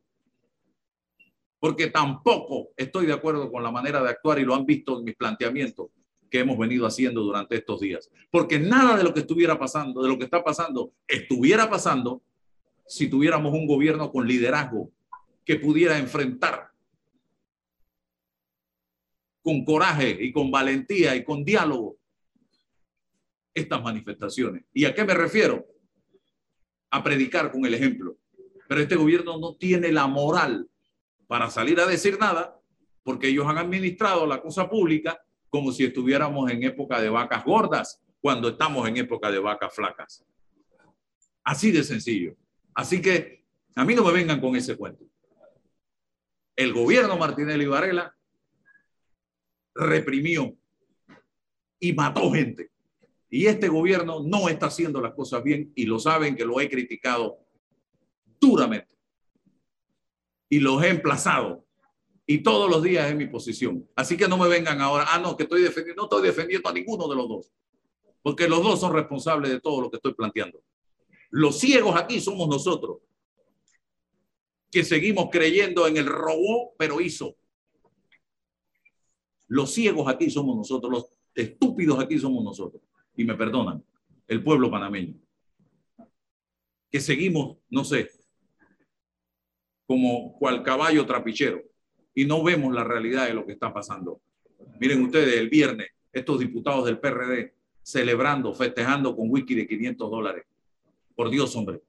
porque tampoco estoy de acuerdo con la manera de actuar y lo han visto en mis planteamientos que hemos venido haciendo durante estos días. Porque nada de lo que estuviera pasando, de lo que está pasando, estuviera pasando si tuviéramos un gobierno con liderazgo que pudiera enfrentar con coraje y con valentía y con diálogo estas manifestaciones. ¿Y a qué me refiero? A predicar con el ejemplo. Pero este gobierno no tiene la moral para salir a decir nada porque ellos han administrado la cosa pública como si estuviéramos en época de vacas gordas cuando estamos en época de vacas flacas. Así de sencillo. Así que a mí no me vengan con ese cuento. El gobierno Martinelli Varela reprimió y mató gente. Y este gobierno no está haciendo las cosas bien y lo saben que lo he criticado duramente. Y los he emplazado. Y todos los días es mi posición. Así que no me vengan ahora, ah, no, que estoy defendiendo, no estoy defendiendo a ninguno de los dos. Porque los dos son responsables de todo lo que estoy planteando. Los ciegos aquí somos nosotros, que seguimos creyendo en el robó, pero hizo. Los ciegos aquí somos nosotros, los estúpidos aquí somos nosotros y me perdonan, el pueblo panameño. Que seguimos, no sé, como cual caballo trapichero y no vemos la realidad de lo que está pasando. Miren ustedes, el viernes, estos diputados del PRD celebrando, festejando con whisky de 500 dólares. Por Dios, hombre.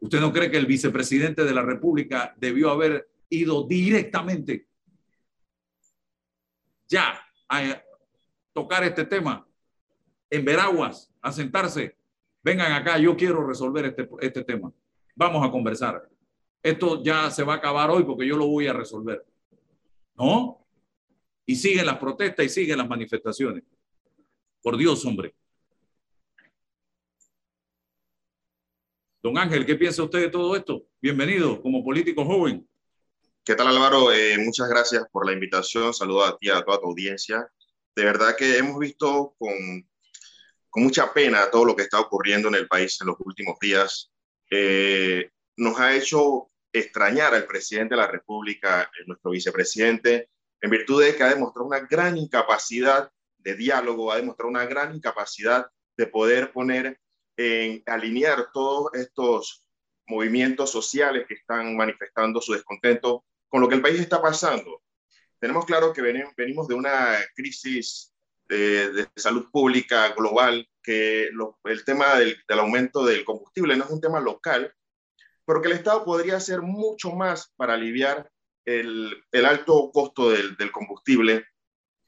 ¿Usted no cree que el vicepresidente de la República debió haber ido directamente ya a tocar este tema en Veraguas, a sentarse? Vengan acá, yo quiero resolver este, este tema. Vamos a conversar. Esto ya se va a acabar hoy porque yo lo voy a resolver. ¿No? Y siguen las protestas y siguen las manifestaciones. Por Dios, hombre. Don Ángel, ¿qué piensa usted de todo esto? Bienvenido como político joven. ¿Qué tal Álvaro? Eh, muchas gracias por la invitación. Saludo a ti, a toda tu audiencia. De verdad que hemos visto con, con mucha pena todo lo que está ocurriendo en el país en los últimos días. Eh, nos ha hecho extrañar al presidente de la República, eh, nuestro vicepresidente, en virtud de que ha demostrado una gran incapacidad de diálogo, ha demostrado una gran incapacidad de poder poner en alinear todos estos movimientos sociales que están manifestando su descontento con lo que el país está pasando. Tenemos claro que venimos de una crisis de, salud pública global, que el tema del, aumento del combustible no es un tema local, pero que el Estado podría hacer mucho más para aliviar el, alto costo del, del combustible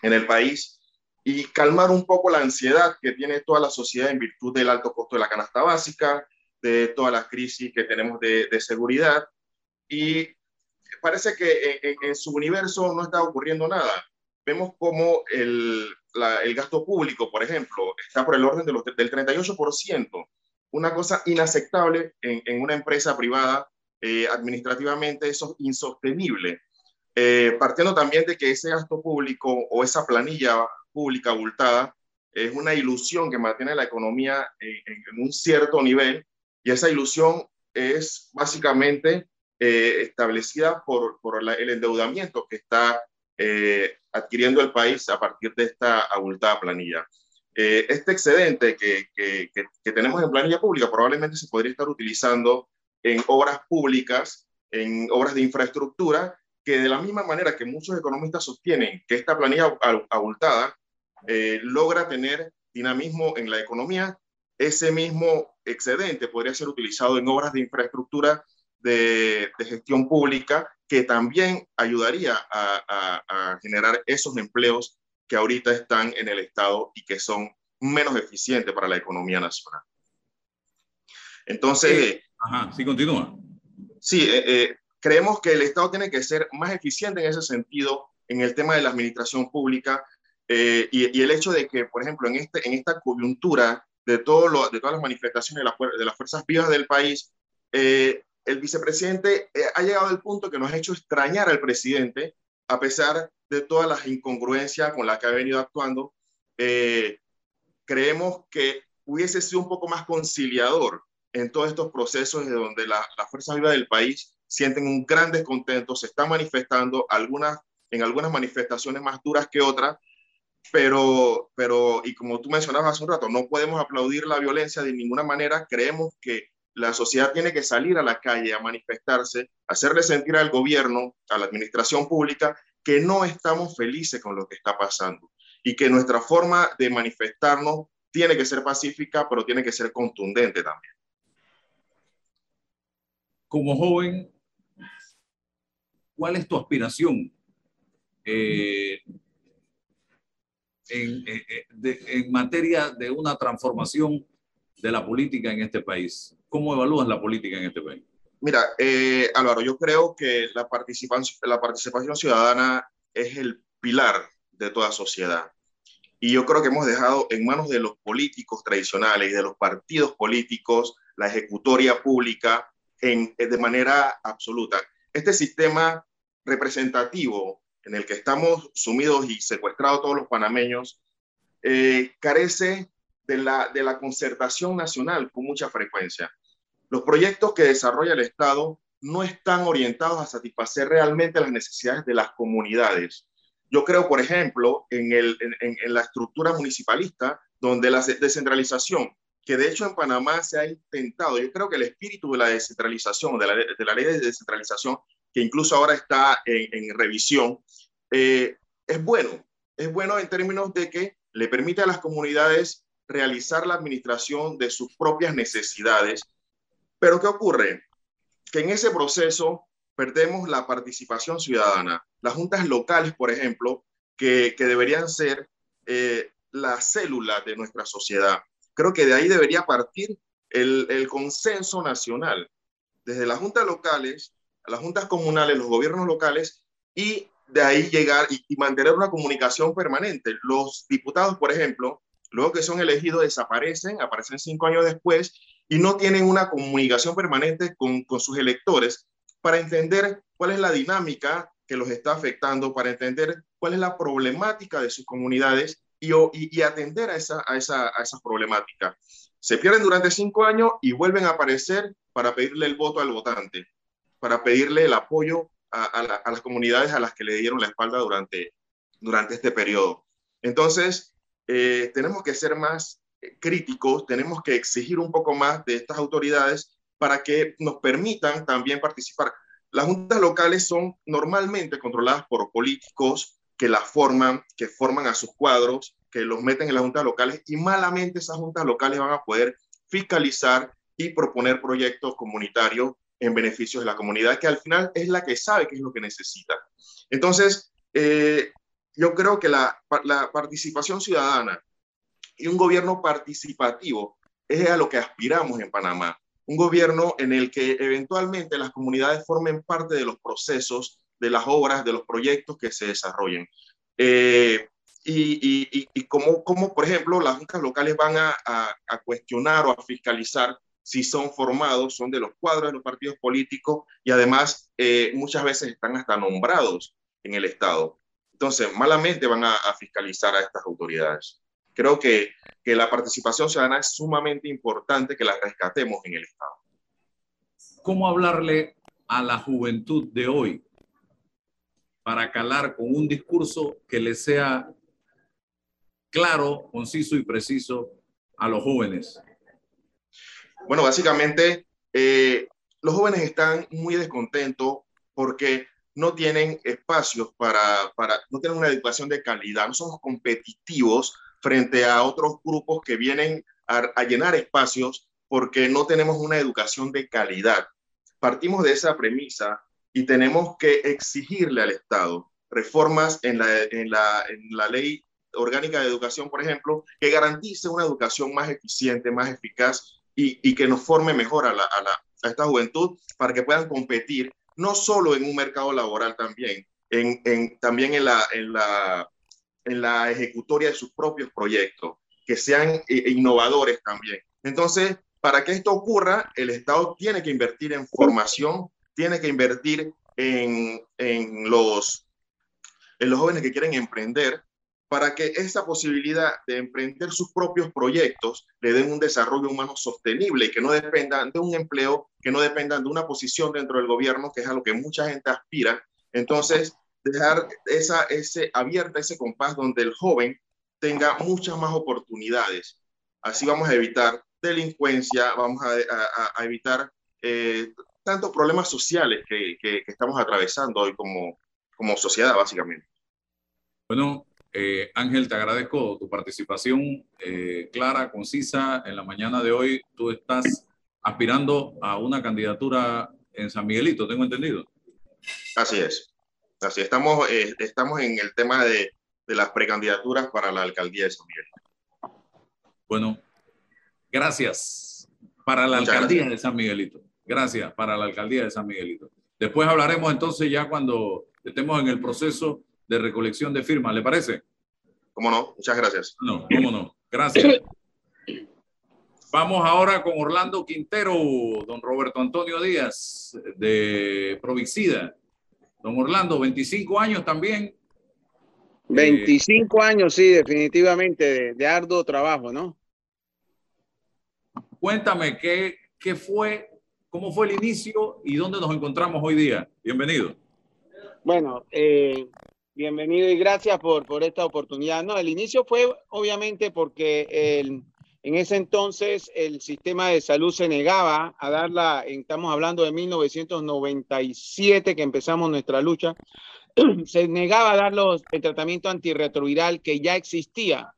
en el país y calmar un poco la ansiedad que tiene toda la sociedad en virtud del alto costo de la canasta básica, de todas las crisis que tenemos de, seguridad. Y parece que en, su universo no está ocurriendo nada. Vemos como el, el gasto público, por ejemplo, está por el orden de los, del 38%, una cosa inaceptable en, en una empresa privada. Eh, administrativamente eso es insostenible. Eh, partiendo también de que ese gasto público o esa planilla pública abultada es una ilusión que mantiene la economía en, un cierto nivel y esa ilusión es básicamente eh, establecida por, por el endeudamiento que está eh, adquiriendo el país a partir de esta abultada planilla. Eh, este excedente que, que, que, tenemos en planilla pública probablemente se podría estar utilizando en obras públicas, en obras de infraestructura, que de la misma manera que muchos economistas sostienen que esta planilla abultada eh, logra tener dinamismo en la economía, ese mismo excedente podría ser utilizado en obras de infraestructura de, gestión pública que también ayudaría a, generar esos empleos que ahorita están en el Estado y que son menos eficientes para la economía nacional. Entonces... Ajá, sí, continúa. Sí, eh, eh, creemos que el Estado tiene que ser más eficiente en ese sentido en el tema de la administración pública eh, y, el hecho de que, por ejemplo, en, este, en esta coyuntura de, todo lo, de todas las manifestaciones de, la, de, las fuerzas vivas del país, eh, el vicepresidente eh, ha llegado al punto que nos ha hecho extrañar al presidente, a pesar de todas las incongruencias con las que ha venido actuando. creemos que hubiese sido un poco más conciliador en todos estos procesos de donde las fuerzas vivas del país sienten un gran descontento, se están manifestando algunas, en algunas manifestaciones más duras que otras, pero, pero, y como tú mencionabas hace un rato, no podemos aplaudir la violencia de ninguna manera. Creemos que la sociedad tiene que salir a la calle a manifestarse, hacerle sentir al gobierno, a la administración pública, que no estamos felices con lo que está pasando y que nuestra forma de manifestarnos tiene que ser pacífica, pero tiene que ser contundente también. Como joven, ¿cuál es tu aspiración? Eh, en, en, materia de una transformación de la política en este país? ¿Cómo evalúas la política en este país? Mira, eh, Álvaro, yo creo que la participación, ciudadana es el pilar de toda sociedad. Y yo creo que hemos dejado en manos de los políticos tradicionales y de los partidos políticos la ejecutoria pública en, de manera absoluta. Este sistema representativo en el que estamos sumidos y secuestrados todos los panameños, eh, carece de la, de la concertación nacional con mucha frecuencia. Los proyectos que desarrolla el Estado no están orientados a satisfacer realmente las necesidades de las comunidades. Yo creo, por ejemplo, en, el, en, en la estructura municipalista, donde la descentralización, que de hecho en Panamá se ha intentado, yo creo que el espíritu de la descentralización, de la, de la ley de descentralización, que incluso ahora está en, revisión, eh, es bueno. Es bueno en términos de que le permite a las comunidades realizar la administración de sus propias necesidades. Pero ¿qué ocurre? que en ese proceso perdemos la participación ciudadana. Las juntas locales, por ejemplo, que, deberían ser eh, la célula de nuestra sociedad. Creo que de ahí debería partir el, consenso nacional, desde las juntas locales, las juntas comunales, los gobiernos locales, y de ahí llegar y mantener una comunicación permanente. Los diputados, por ejemplo, luego que son elegidos, desaparecen, aparecen cinco años después y no tienen una comunicación permanente con, con sus electores para entender cuál es la dinámica que los está afectando, para entender cuál es la problemática de sus comunidades y, y, atender a esa, a, esa, a esa problemática. Se pierden durante cinco años y vuelven a aparecer para pedirle el voto al votante, para pedirle el apoyo a, a, las comunidades a las que le dieron la espalda durante, durante este periodo. Entonces, eh, tenemos que ser más críticos, tenemos que exigir un poco más de estas autoridades para que nos permitan también participar. Las juntas locales son normalmente controladas por políticos que las forman, que forman a sus cuadros, que los meten en las juntas locales y malamente esas juntas locales van a poder fiscalizar y proponer proyectos comunitarios en beneficio de la comunidad, que al final es la que sabe qué es lo que necesita. Entonces, eh, yo creo que la, la participación ciudadana y un gobierno participativo es a lo que aspiramos en Panamá. Un gobierno en el que eventualmente las comunidades formen parte de los procesos, de las obras, de los proyectos que se desarrollen. Eh, y, y, y, como, como, por ejemplo, las juntas locales van a, a, cuestionar o a fiscalizar si son formados, son de los cuadros de los partidos políticos y además eh, muchas veces están hasta nombrados en el Estado. Entonces, malamente van a, a fiscalizar a estas autoridades. Creo que, que la participación ciudadana es sumamente importante que la rescatemos en el Estado. ¿Cómo hablarle a la juventud de hoy para calar con un discurso que le sea claro, conciso y preciso a los jóvenes? Bueno, básicamente eh, los jóvenes están muy descontentos porque no tienen espacios para, para, no tienen una educación de calidad, no somos competitivos frente a otros grupos que vienen a, llenar espacios porque no tenemos una educación de calidad. Partimos de esa premisa y tenemos que exigirle al Estado reformas en la, en la, en la ley orgánica de educación, por ejemplo, que garantice una educación más eficiente, más eficaz y, y que nos forme mejor a, la, a, la, a, esta juventud para que puedan competir no solo en un mercado laboral también, en, también en la, en la en la ejecutoria de sus propios proyectos, que sean eh, innovadores también. Entonces, para que esto ocurra, el Estado tiene que invertir en formación, tiene que invertir en, en, los, en los jóvenes que quieren emprender, para que esa posibilidad de emprender sus propios proyectos le den un desarrollo humano sostenible que no dependan de un empleo, que no dependan de una posición dentro del gobierno, que es a lo que mucha gente aspira. Entonces, dejar esa, ese abierta ese compás donde el joven tenga muchas más oportunidades. Así vamos a evitar delincuencia, vamos a, a, evitar eh, tantos problemas sociales que, que, estamos atravesando hoy como, como sociedad, básicamente. Bueno, eh, Ángel, te agradezco tu participación eh, clara, concisa. En la mañana de hoy tú estás aspirando a una candidatura en San Miguelito, tengo entendido. Así es. Así estamos, eh, estamos en el tema de, de, las precandidaturas para la alcaldía de San Miguel. Bueno, gracias para la alcaldía de San Miguelito. Gracias para la alcaldía de San Miguelito. Después hablaremos entonces ya cuando estemos en el proceso de recolección de firmas, ¿le parece? Cómo no, muchas gracias. No, cómo no, gracias. Vamos ahora con Orlando Quintero, don Roberto Antonio Díaz, de Provicida. Don Orlando, 25 años también. 25 eh, años, sí, definitivamente, de, arduo trabajo, ¿no? Cuéntame, ¿qué, ¿qué fue, cómo fue el inicio y dónde nos encontramos hoy día? Bienvenido. Bueno, eh, bienvenido y gracias por, por esta oportunidad. No, el inicio fue obviamente porque el, en ese entonces el sistema de salud se negaba a darla, estamos hablando de 1997 que empezamos nuestra lucha, se negaba a dar los, el tratamiento antirretroviral que ya existía,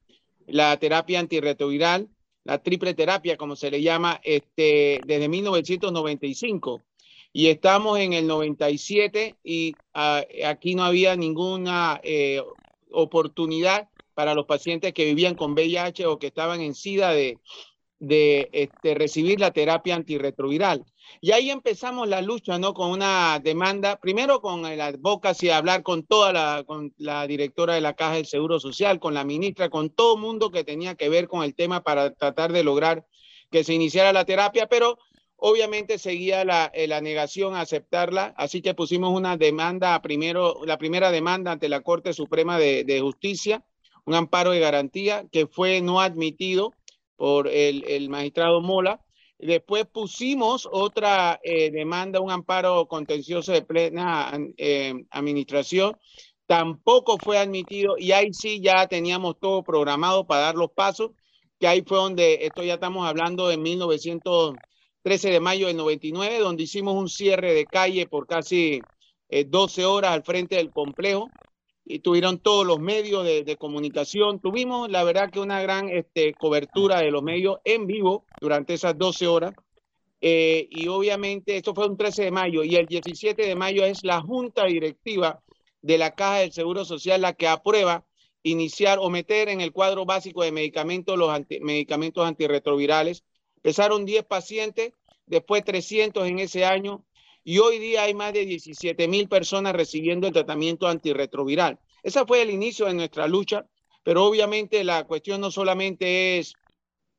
la terapia antirretroviral, la triple terapia como se le llama, este, desde 1995. Y estamos en el 97 y ah, aquí no había ninguna eh, oportunidad para los pacientes que vivían con VIH o que estaban en SIDA de, de este, recibir la terapia antirretroviral. Y ahí empezamos la lucha, ¿no? Con una demanda, primero con el advocacy, hablar con toda la, con la directora de la Caja del Seguro Social, con la ministra, con todo mundo que tenía que ver con el tema para tratar de lograr que se iniciara la terapia, pero obviamente seguía la, eh, la negación a aceptarla, así que pusimos una demanda, primero, la primera demanda ante la Corte Suprema de, de Justicia, un amparo de garantía que fue no admitido por el, el magistrado Mola. Después pusimos otra eh, demanda, un amparo contencioso de plena eh, administración. Tampoco fue admitido y ahí sí ya teníamos todo programado para dar los pasos, que ahí fue donde, esto ya estamos hablando de 1913 de mayo del 99, donde hicimos un cierre de calle por casi 12 eh, horas al frente del complejo y tuvieron todos los medios de, comunicación. Tuvimos, la verdad, que una gran este, cobertura de los medios en vivo durante esas 12 horas. Eh, y obviamente, esto fue un 13 de mayo y el 17 de mayo es la junta directiva de la Caja del Seguro Social la que aprueba iniciar o meter en el cuadro básico de medicamentos los medicamentos antirretrovirales. Empezaron 10 pacientes, después 300 en ese año, y hoy día hay más de 17 mil personas recibiendo el tratamiento antirretroviral. Ese fue el inicio de nuestra lucha, pero obviamente la cuestión no solamente es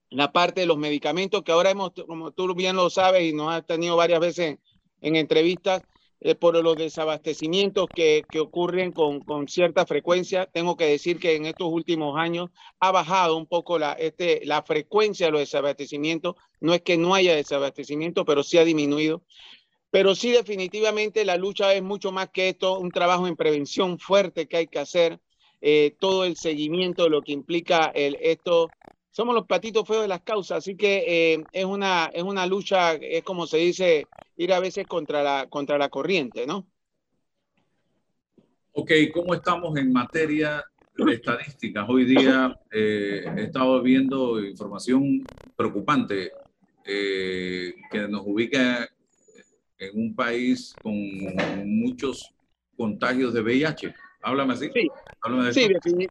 la parte de los medicamentos, que ahora hemos, como tú bien lo sabes y nos has tenido varias veces en, entrevistas, eh, por los desabastecimientos que, que ocurren con, con, cierta frecuencia. Tengo que decir que en estos últimos años ha bajado un poco la, este, la frecuencia de los desabastecimientos. No es que no haya desabastecimiento, pero sí ha disminuido. Pero sí, definitivamente la lucha es mucho más que esto, un trabajo en prevención fuerte que hay que hacer, eh, todo el seguimiento de lo que implica el, esto. Somos los patitos feos de las causas, así que eh, es, una, es una lucha, es como se dice, ir a veces contra la, contra la corriente, ¿no? Ok, ¿cómo estamos en materia de estadísticas? Hoy día eh, he estado viendo información preocupante que nos ubica en un país con muchos contagios de VIH. Háblame así. Sí,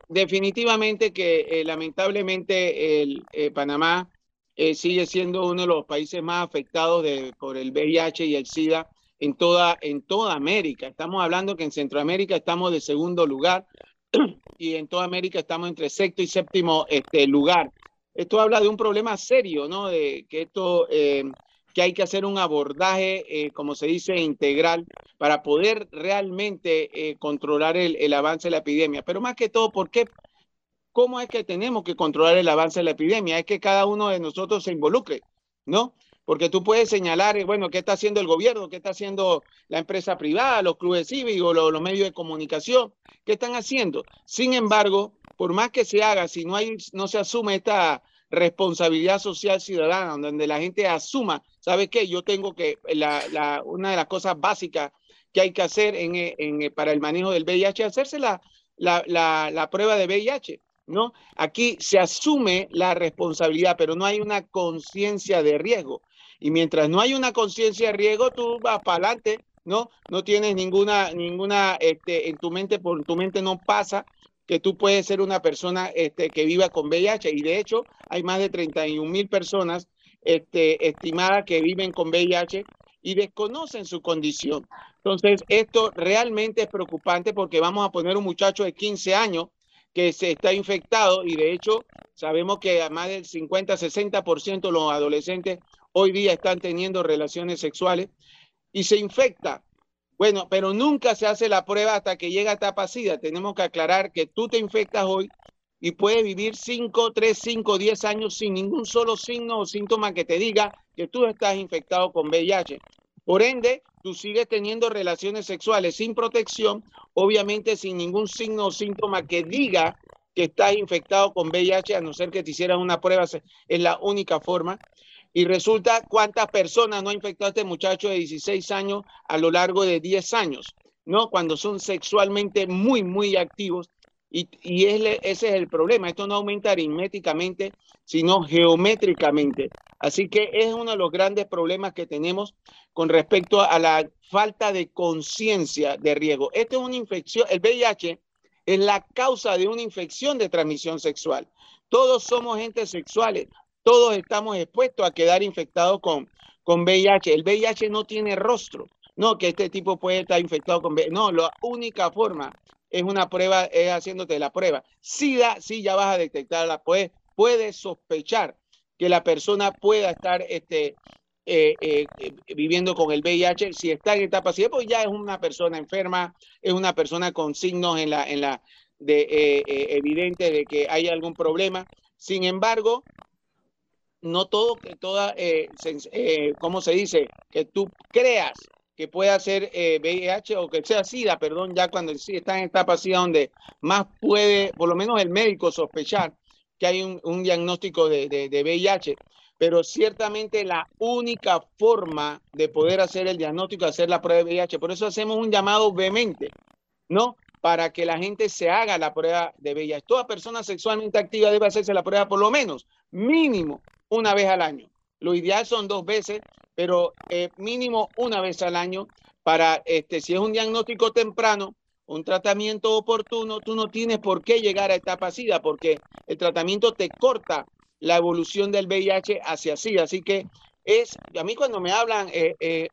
definitivamente que eh, lamentablemente el, eh, Panamá eh, sigue siendo uno de los países más afectados de, por el VIH y el SIDA en toda, en toda América. Estamos hablando que en Centroamérica estamos de segundo lugar y en toda América estamos entre sexto y séptimo este, lugar. Esto habla de un problema serio, ¿no? De que esto que hay que hacer un abordaje, eh, como se dice, integral para poder realmente eh, controlar el, el, avance de la epidemia. Pero más que todo, ¿por qué? ¿Cómo es que tenemos que controlar el avance de la epidemia? Es que cada uno de nosotros se involucre, ¿no? Porque tú puedes señalar, eh, bueno, qué está haciendo el gobierno, qué está haciendo la empresa privada, los clubes cívicos, los, los medios de comunicación, qué están haciendo. Sin embargo, por más que se haga, si no, hay, no se asume esta responsabilidad social ciudadana, donde la gente asuma, ¿sabe qué? Yo tengo que, la, una de las cosas básicas que hay que hacer en, en, para el manejo del VIH, hacerse la, la, la prueba de VIH. ¿no? Aquí se asume la responsabilidad, pero no hay una conciencia de riesgo. Y mientras no hay una conciencia de riesgo, tú vas para adelante, ¿no? No tienes ninguna, ninguna, este, en tu mente, por tu mente no pasa que tú puedes ser una persona este, que viva con VIH y de hecho hay más de 31 mil personas este, estimadas que viven con VIH y desconocen su condición. Entonces, esto realmente es preocupante porque vamos a poner un muchacho de 15 años que se está infectado y de hecho sabemos que a más del 50-60% de los adolescentes hoy día están teniendo relaciones sexuales y se infecta bueno, pero nunca se hace la prueba hasta que llega a etapa SIDA. Tenemos que aclarar que tú te infectas hoy y puedes vivir 5, 3, 5, 10 años sin ningún solo signo o síntoma que te diga que tú estás infectado con VIH. Por ende, tú sigues teniendo relaciones sexuales sin protección, obviamente sin ningún signo o síntoma que diga que estás infectado con VIH, a no ser que te hicieran una prueba, es la única forma. Y resulta cuántas personas no ha infectado este muchacho de 16 años a lo largo de 10 años, ¿no? Cuando son sexualmente muy, muy activos. Y, y ese es el problema. Esto no aumenta aritméticamente, sino geométricamente. Así que es uno de los grandes problemas que tenemos con respecto a la falta de conciencia de riesgo. Esta es una infección, el VIH es la causa de una infección de transmisión sexual. Todos somos entes sexuales, todos estamos expuestos a quedar infectados con, con VIH. El VIH no tiene rostro, no que este tipo puede estar infectado con VIH. No, la única forma es una prueba, es haciéndote la prueba. SIDA, sí ya vas a detectarla, puedes, puedes sospechar que la persona pueda estar este, eh, eh, eh, viviendo con el VIH. Si está en etapa así, pues ya es una persona enferma, es una persona con signos en la, en la de, evidente de que hay algún problema. Sin embargo, no todo, que toda, ¿cómo se dice? Que tú creas que pueda ser VIH o que sea SIDA, perdón, ya cuando está en etapa así donde más puede, por lo menos el médico sospechar que hay un, diagnóstico de, de, VIH, pero ciertamente la única forma de poder hacer el diagnóstico es hacer la prueba de VIH. Por eso hacemos un llamado vehemente, ¿no? Para que la gente se haga la prueba de VIH. Toda persona sexualmente activa debe hacerse la prueba por lo menos, mínimo, una vez al año. Lo ideal son dos veces, pero eh, mínimo una vez al año para, este, si es un diagnóstico temprano, un tratamiento oportuno, tú no tienes por qué llegar a etapa SIDA porque el tratamiento te corta la evolución del VIH hacia SIDA. Así que es, a mí cuando me hablan, eh, eh,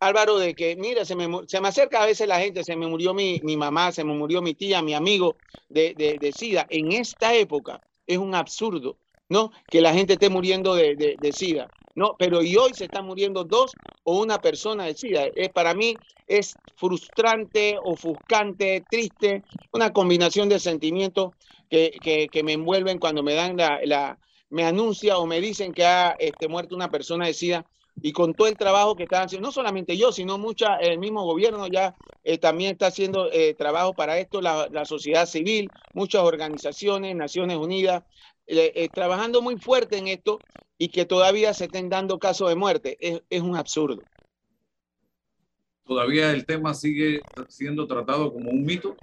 Álvaro, de que, mira, se me, se me acerca a veces la gente, se me murió mi, mi mamá, se me murió mi tía, mi amigo de, de, de, SIDA. En esta época es un absurdo, ¿no? Que la gente esté muriendo de, de SIDA. No, pero y hoy se están muriendo dos o una persona de SIDA. Es, para mí es frustrante, ofuscante, triste, una combinación de sentimientos que, que, me envuelven cuando me dan la, la, me anuncia o me dicen que ha este, muerto una persona de SIDA y con todo el trabajo que están haciendo, no solamente yo, sino mucha, el mismo gobierno ya eh, también está haciendo eh, trabajo para esto, la, la, sociedad civil, muchas organizaciones, Naciones Unidas, eh, trabajando muy fuerte en esto y que todavía se estén dando casos de muerte. Es, es un absurdo. ¿Todavía el tema sigue siendo tratado como un mito?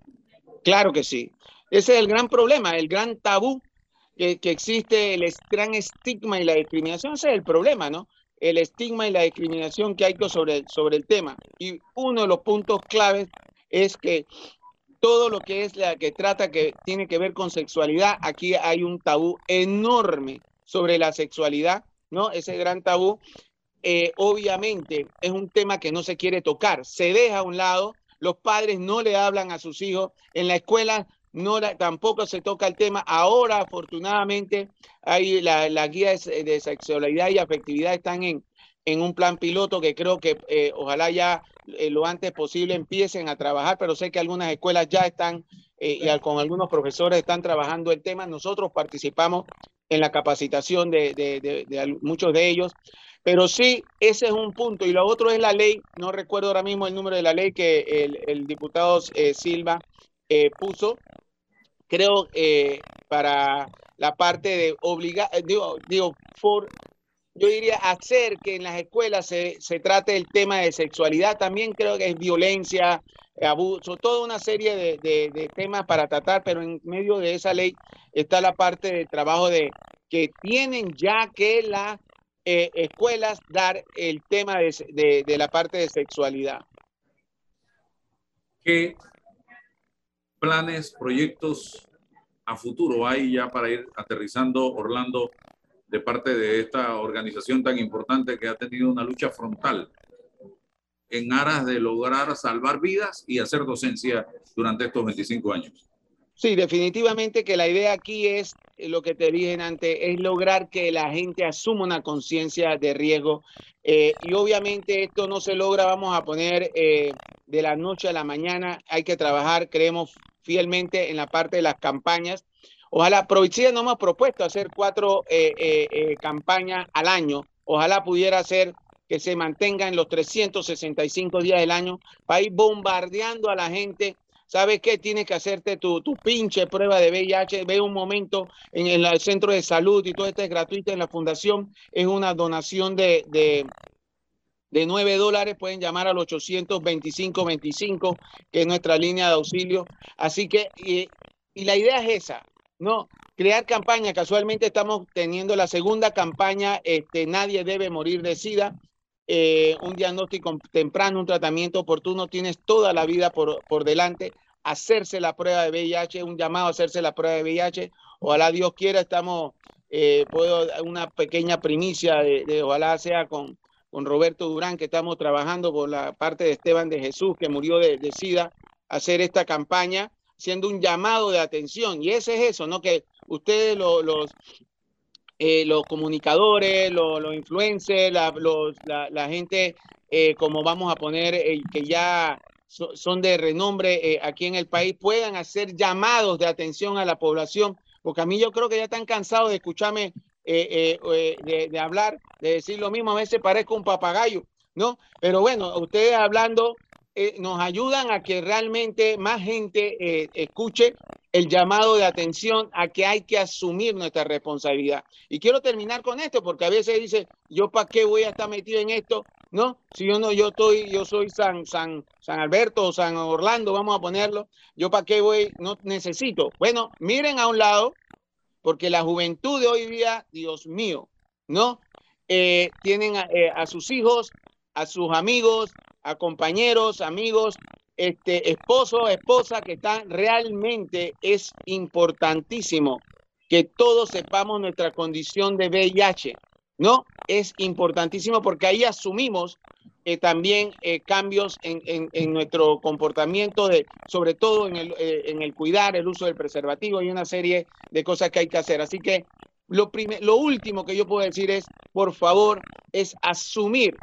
Claro que sí. Ese es el gran problema, el gran tabú que, que, existe, el gran estigma y la discriminación. Ese es el problema, ¿no? El estigma y la discriminación que hay sobre, sobre el tema. Y uno de los puntos claves es que todo lo que es la que trata que tiene que ver con sexualidad, aquí hay un tabú enorme sobre la sexualidad, ¿no? Ese gran tabú, eh, obviamente es un tema que no se quiere tocar, se deja a un lado, los padres no le hablan a sus hijos, en la escuela no tampoco se toca el tema. Ahora, afortunadamente, hay la, la guía de, sexualidad y afectividad están en, en un plan piloto que creo que eh, ojalá ya eh, lo antes posible empiecen a trabajar, pero sé que algunas escuelas ya están y con algunos profesores están trabajando el tema. Nosotros participamos en la capacitación de, muchos de ellos. Pero sí, ese es un punto. Y lo otro es la ley, no recuerdo ahora mismo el número de la ley que el, diputado eh, Silva eh, puso, creo, eh, para la parte de obligar, digo, digo, for, yo diría hacer que en las escuelas se, se trate el tema de sexualidad, también creo que es violencia, abuso, toda una serie de, temas para tratar, pero en medio de esa ley está la parte de trabajo de que tienen ya que las eh, escuelas dar el tema de, de, la parte de sexualidad. ¿Qué planes, proyectos a futuro hay ya para ir aterrizando, Orlando, de parte de esta organización tan importante que ha tenido una lucha frontal en aras de lograr salvar vidas y hacer docencia durante estos 25 años. Sí, definitivamente que la idea aquí es eh, lo que te dije antes, es lograr que la gente asuma una conciencia de riesgo. Eh, y obviamente esto no se logra, vamos a poner eh, de la noche a la mañana, hay que trabajar, creemos fielmente en la parte de las campañas. Ojalá, Provincia no hemos propuesto hacer cuatro campañas al año, ojalá pudiera hacer que se mantenga en los 365 días del año para ir bombardeando a la gente. ¿Sabes qué? Tienes que hacerte tu, tu pinche prueba de VIH. Ve un momento en el centro de salud y todo esto es gratuito en la fundación. Es una donación de, de, de 9 dólares. Pueden llamar al 825-25, que es nuestra línea de auxilio. Así que, y, y la idea es esa, ¿no? Crear campaña, casualmente estamos teniendo la segunda campaña, este, Nadie debe morir de SIDA, eh, un diagnóstico temprano, un tratamiento oportuno, tienes toda la vida por, por delante, hacerse la prueba de VIH, un llamado a hacerse la prueba de VIH, ojalá Dios quiera, estamos, eh, puedo una pequeña primicia de, ojalá sea con, con Roberto Durán, que estamos trabajando por la parte de Esteban de Jesús, que murió de, de SIDA, hacer esta campaña siendo un llamado de atención. Y ese es eso, ¿no? Que ustedes los, los, eh, los comunicadores, los, influencers, la, los, la, gente, eh, como vamos a poner, eh, que ya son de renombre aquí en el país, puedan hacer llamados de atención a la población, porque a mí yo creo que ya están cansados de escucharme de, de hablar, de decir lo mismo, a veces parezco un papagayo, ¿no? Pero bueno, ustedes hablando eh, nos ayudan a que realmente más gente eh, escuche el llamado de atención a que hay que asumir nuestra responsabilidad. Y quiero terminar con esto, porque a veces dice, yo para qué voy a estar metido en esto, ¿no? Si yo no, yo estoy, yo soy San, San, San Alberto o San Orlando, vamos a ponerlo, yo para qué voy, no necesito. Bueno, miren a un lado, porque la juventud de hoy día, Dios mío, ¿no? Eh, tienen a sus hijos, a sus amigos, a compañeros, amigos, este, esposo, esposa, que están realmente es importantísimo que todos sepamos nuestra condición de VIH, ¿no? Es importantísimo porque ahí asumimos eh, también eh, cambios en, en, nuestro comportamiento, de, sobre todo en el, eh, en el cuidar el uso del preservativo y una serie de cosas que hay que hacer. Así que lo, lo último que yo puedo decir es, por favor, es asumir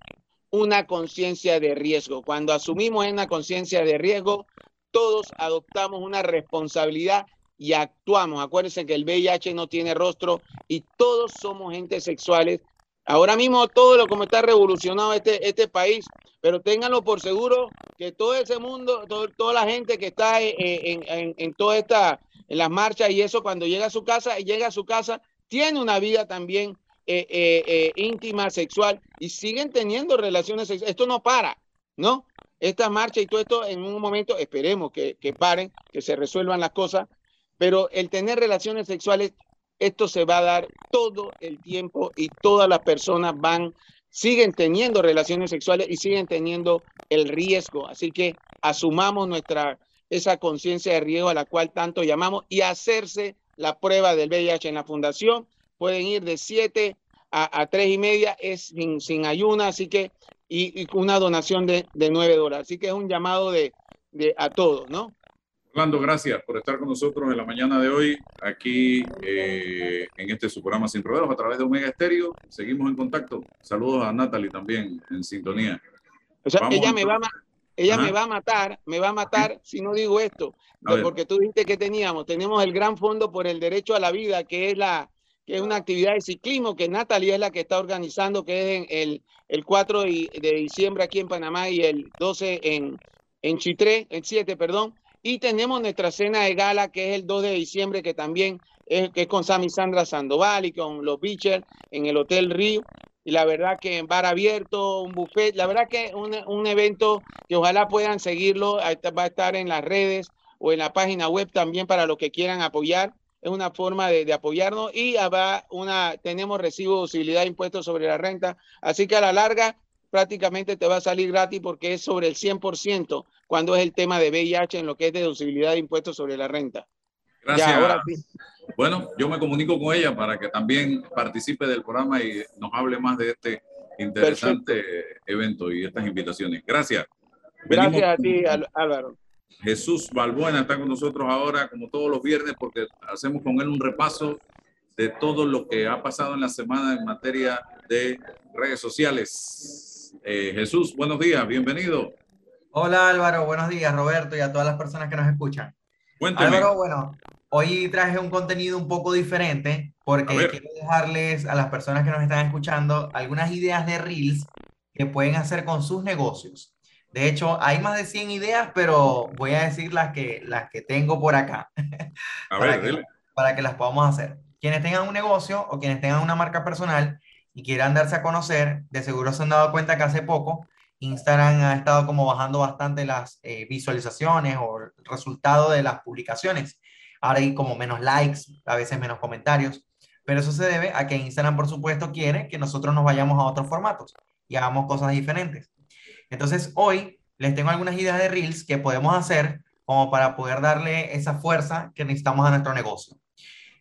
una conciencia de riesgo. Cuando asumimos una conciencia de riesgo, todos adoptamos una responsabilidad y actuamos. Acuérdense que el VIH no tiene rostro y todos somos entes sexuales. Ahora mismo todo lo como está revolucionado este, este país, pero ténganlo por seguro que todo ese mundo, toda la gente que está en, en, en toda esta, en las marchas y eso, cuando llega a su casa, llega a su casa, tiene una vida también eh, eh, eh, íntima, sexual, y siguen teniendo relaciones sexuales. Esto no para, ¿no? Esta marcha y todo esto en un momento, esperemos que, que paren, que se resuelvan las cosas, pero el tener relaciones sexuales, esto se va a dar todo el tiempo y todas las personas van, siguen teniendo relaciones sexuales y siguen teniendo el riesgo. Así que asumamos nuestra, esa conciencia de riesgo a la cual tanto llamamos y hacerse la prueba del VIH en la fundación pueden ir de 7 a, a 3 y media, es sin, sin ayuna, así que, y, y una donación de, de 9 dólares. Así que es un llamado de, de a todos, ¿no? Orlando, gracias por estar con nosotros en la mañana de hoy, aquí eh, en este su programa Sin Rodeos a través de Omega Estéreo. Seguimos en contacto. Saludos a Natalie también en sintonía. O sea, ella, me va, ella me va a matar, me va a matar si no digo esto, porque tú dijiste que teníamos, tenemos el gran fondo por el derecho a la vida, que es la, que es una actividad de ciclismo que Natalia es la que está organizando, que es en el, el 4 de diciembre aquí en Panamá y el 12 en, en Chitré, el 7, perdón. Y tenemos nuestra cena de gala, que es el 2 de diciembre, que también es, que es con Sammy Sandra Sandoval y con los Beachers en el Hotel Río. Y la verdad que en bar abierto, un buffet, la verdad que un, un evento que ojalá puedan seguirlo, va a estar en las redes o en la página web también para los que quieran apoyar es una forma de, de apoyarnos y va una, tenemos recibo de utilidad de impuestos sobre la renta, así que a la larga prácticamente te va a salir gratis porque es sobre el 100% cuando es el tema de VIH en lo que es deducibilidad de impuestos sobre la renta. Gracias. ahora sí. Bueno, yo me comunico con ella para que también participe del programa y nos hable más de este interesante Perfecto. evento y estas invitaciones. Gracias. Gracias Venimos... a ti, Álvaro. Jesús Balbuena está con nosotros ahora, como todos los viernes, porque hacemos con él un repaso de todo lo que ha pasado en la semana en materia de redes sociales. Eh, Jesús, buenos días, bienvenido. Hola Álvaro, buenos días Roberto y a todas las personas que nos escuchan. Cuéntame. Álvaro, bueno, hoy traje un contenido un poco diferente porque quiero dejarles a las personas que nos están escuchando algunas ideas de Reels que pueden hacer con sus negocios. De hecho, hay más de 100 ideas, pero voy a decir las que, las que tengo por acá. A para, ver, que, dile. para que las podamos hacer. Quienes tengan un negocio o quienes tengan una marca personal y quieran darse a conocer, de seguro se han dado cuenta que hace poco Instagram ha estado como bajando bastante las eh, visualizaciones o el resultado de las publicaciones. Ahora hay como menos likes, a veces menos comentarios, pero eso se debe a que Instagram, por supuesto, quiere que nosotros nos vayamos a otros formatos y hagamos cosas diferentes. Entonces, hoy les tengo algunas ideas de Reels que podemos hacer como para poder darle esa fuerza que necesitamos a nuestro negocio.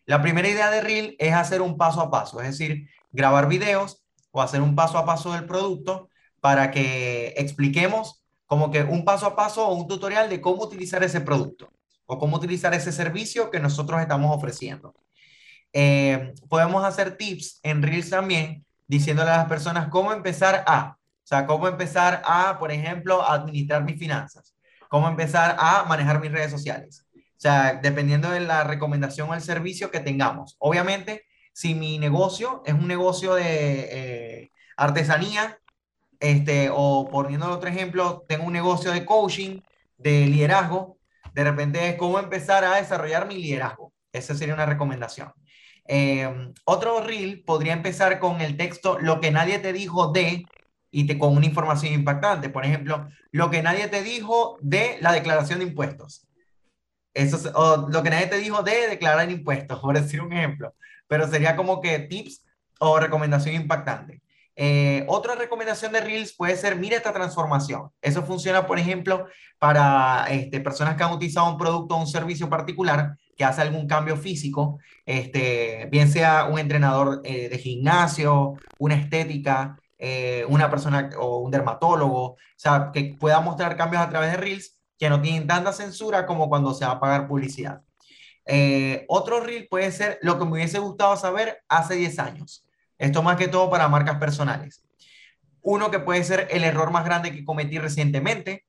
La primera idea de Reel es hacer un paso a paso, es decir, grabar videos o hacer un paso a paso del producto para que expliquemos como que un paso a paso o un tutorial de cómo utilizar ese producto o cómo utilizar ese servicio que nosotros estamos ofreciendo. Eh, podemos hacer tips en Reels también, diciéndole a las personas cómo empezar a, sea, cómo empezar a, por ejemplo, administrar mis finanzas, cómo empezar a manejar mis redes sociales. O sea, dependiendo de la recomendación o el servicio que tengamos. Obviamente, si mi negocio es un negocio de eh, artesanía, este, o poniendo otro ejemplo, tengo un negocio de coaching, de liderazgo, de repente es cómo empezar a desarrollar mi liderazgo. Esa sería una recomendación. Em, otro reel podría empezar con el texto lo que nadie te dijo de y con una información impactante. Por ejemplo, lo que nadie te dijo de la declaración de impuestos. Eso o lo que nadie te dijo de declarar impuestos, por decir un ejemplo. Pero sería como que tips o recomendación impactante. Eh, otra recomendación de Reels puede ser, mira esta transformación. Eso funciona, por ejemplo, para este, personas que han utilizado un producto o un servicio particular que hace algún cambio físico, este, bien sea un entrenador eh, de gimnasio, una estética, eh, una persona o un dermatólogo, o sea, que pueda mostrar cambios a través de Reels que no tienen tanta censura como cuando se va a pagar publicidad. otro Reel puede ser lo que me hubiese gustado saber hace 10 años. Esto más que todo para marcas personales. Uno que puede ser el error más grande que cometí recientemente,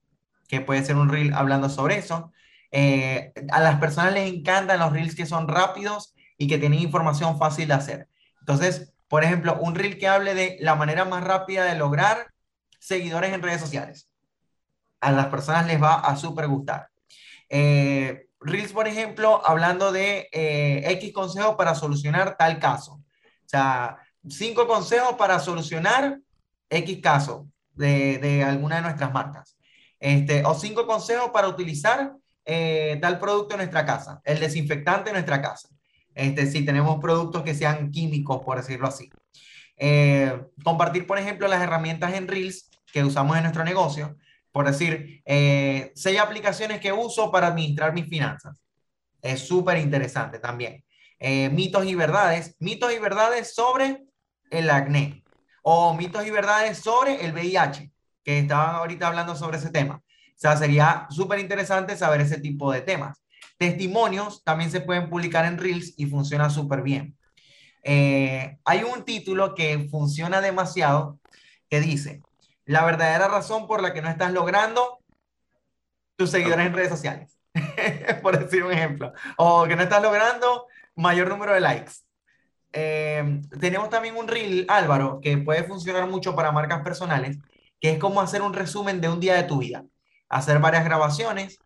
que puede ser un reel hablando sobre eso. Eh, a las personas les encantan los reels que son rápidos y que tienen información fácil de hacer. Entonces, por ejemplo, un reel que hable de la manera más rápida de lograr seguidores en redes sociales. A las personas les va a súper gustar. Eh, reels, por ejemplo, hablando de eh, X consejos para solucionar tal caso. O sea, cinco consejos para solucionar X caso de, alguna de nuestras marcas. Este, o cinco consejos para utilizar eh, tal producto en nuestra casa, el desinfectante en nuestra casa. Este, si tenemos productos que sean químicos, por decirlo así. Eh, compartir, por ejemplo, las herramientas en Reels que usamos en nuestro negocio. Por decir, eh, seis aplicaciones que uso para administrar mis finanzas. Es súper interesante también. mitos y verdades. Mitos y verdades sobre el acné o mitos y verdades sobre el VIH, que estaban ahorita hablando sobre ese tema. O sea, sería súper interesante saber ese tipo de temas. Testimonios también se pueden publicar en Reels y funciona súper bien. Eh, hay un título que funciona demasiado que dice, la verdadera razón por la que no estás logrando tus seguidores en redes sociales, por decir un ejemplo, o que no estás logrando mayor número de likes. Eh, tenemos también un reel, Álvaro, que puede funcionar mucho para marcas personales, que es como hacer un resumen de un día de tu vida. Hacer varias grabaciones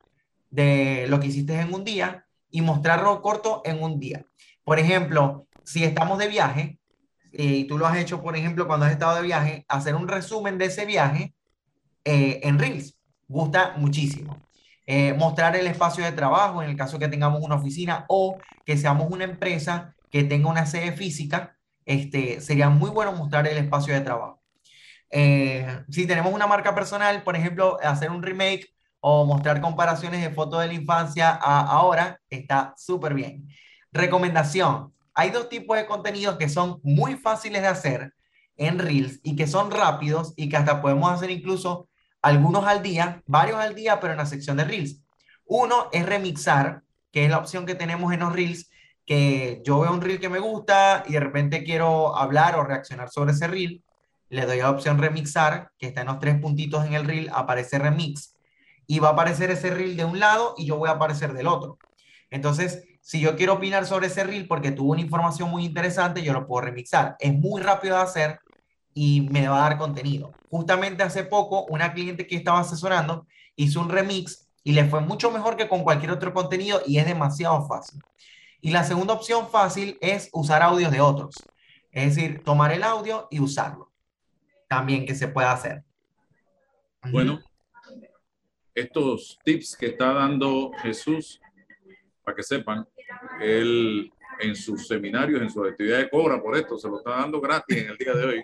de lo que hiciste en un día y mostrarlo corto en un día. Por ejemplo, si estamos de viaje, eh, y tú lo has hecho, por ejemplo, cuando has estado de viaje, hacer un resumen de ese viaje eh, en Reels. Gusta muchísimo. mostrar el espacio de trabajo en el caso que tengamos una oficina o que seamos una empresa que tenga una sede física, este, sería muy bueno mostrar el espacio de trabajo. Eh, si tenemos una marca personal, por ejemplo, hacer un remake o mostrar comparaciones de fotos de la infancia a ahora, está súper bien. Recomendación. Hay dos tipos de contenidos que son muy fáciles de hacer en Reels y que son rápidos y que hasta podemos hacer incluso algunos al día, varios al día, pero en la sección de Reels. Uno es remixar, que es la opción que tenemos en los Reels, que yo veo un reel que me gusta y de repente quiero hablar o reaccionar sobre ese reel, le doy a la opción remixar, que está en los tres puntitos en el reel, aparece remix y va a aparecer ese reel de un lado y yo voy a aparecer del otro. Entonces, si yo quiero opinar sobre ese reel porque tuvo una información muy interesante, yo lo puedo remixar. Es muy rápido de hacer y me va a dar contenido. Justamente hace poco, una cliente que estaba asesorando hizo un remix y le fue mucho mejor que con cualquier otro contenido y es demasiado fácil. Y la segunda opción fácil es usar audios de otros. Es decir, tomar el audio y usarlo. También que se puede hacer. Bueno, estos tips que está dando Jesús, para que sepan, él en sus seminarios, en sus actividades cobra por esto, se lo está dando gratis en el día de hoy.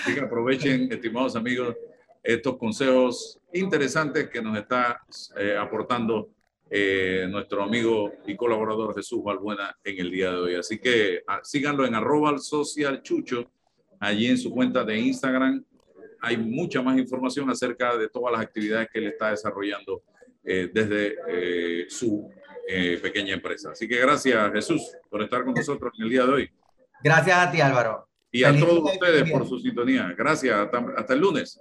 Así que aprovechen, estimados amigos, estos consejos interesantes que nos está eh, aportando eh, nuestro amigo y colaborador Jesús Valbuena en el día de hoy. Así que ah, síganlo en arroba social chucho, allí en su cuenta de Instagram. Hay mucha más información acerca de todas las actividades que él está desarrollando eh, desde su pequeña empresa. Así que gracias Jesús por estar con nosotros en el día de hoy. Gracias a ti Álvaro. Y a todos ustedes por su sintonía. Gracias. hasta el lunes.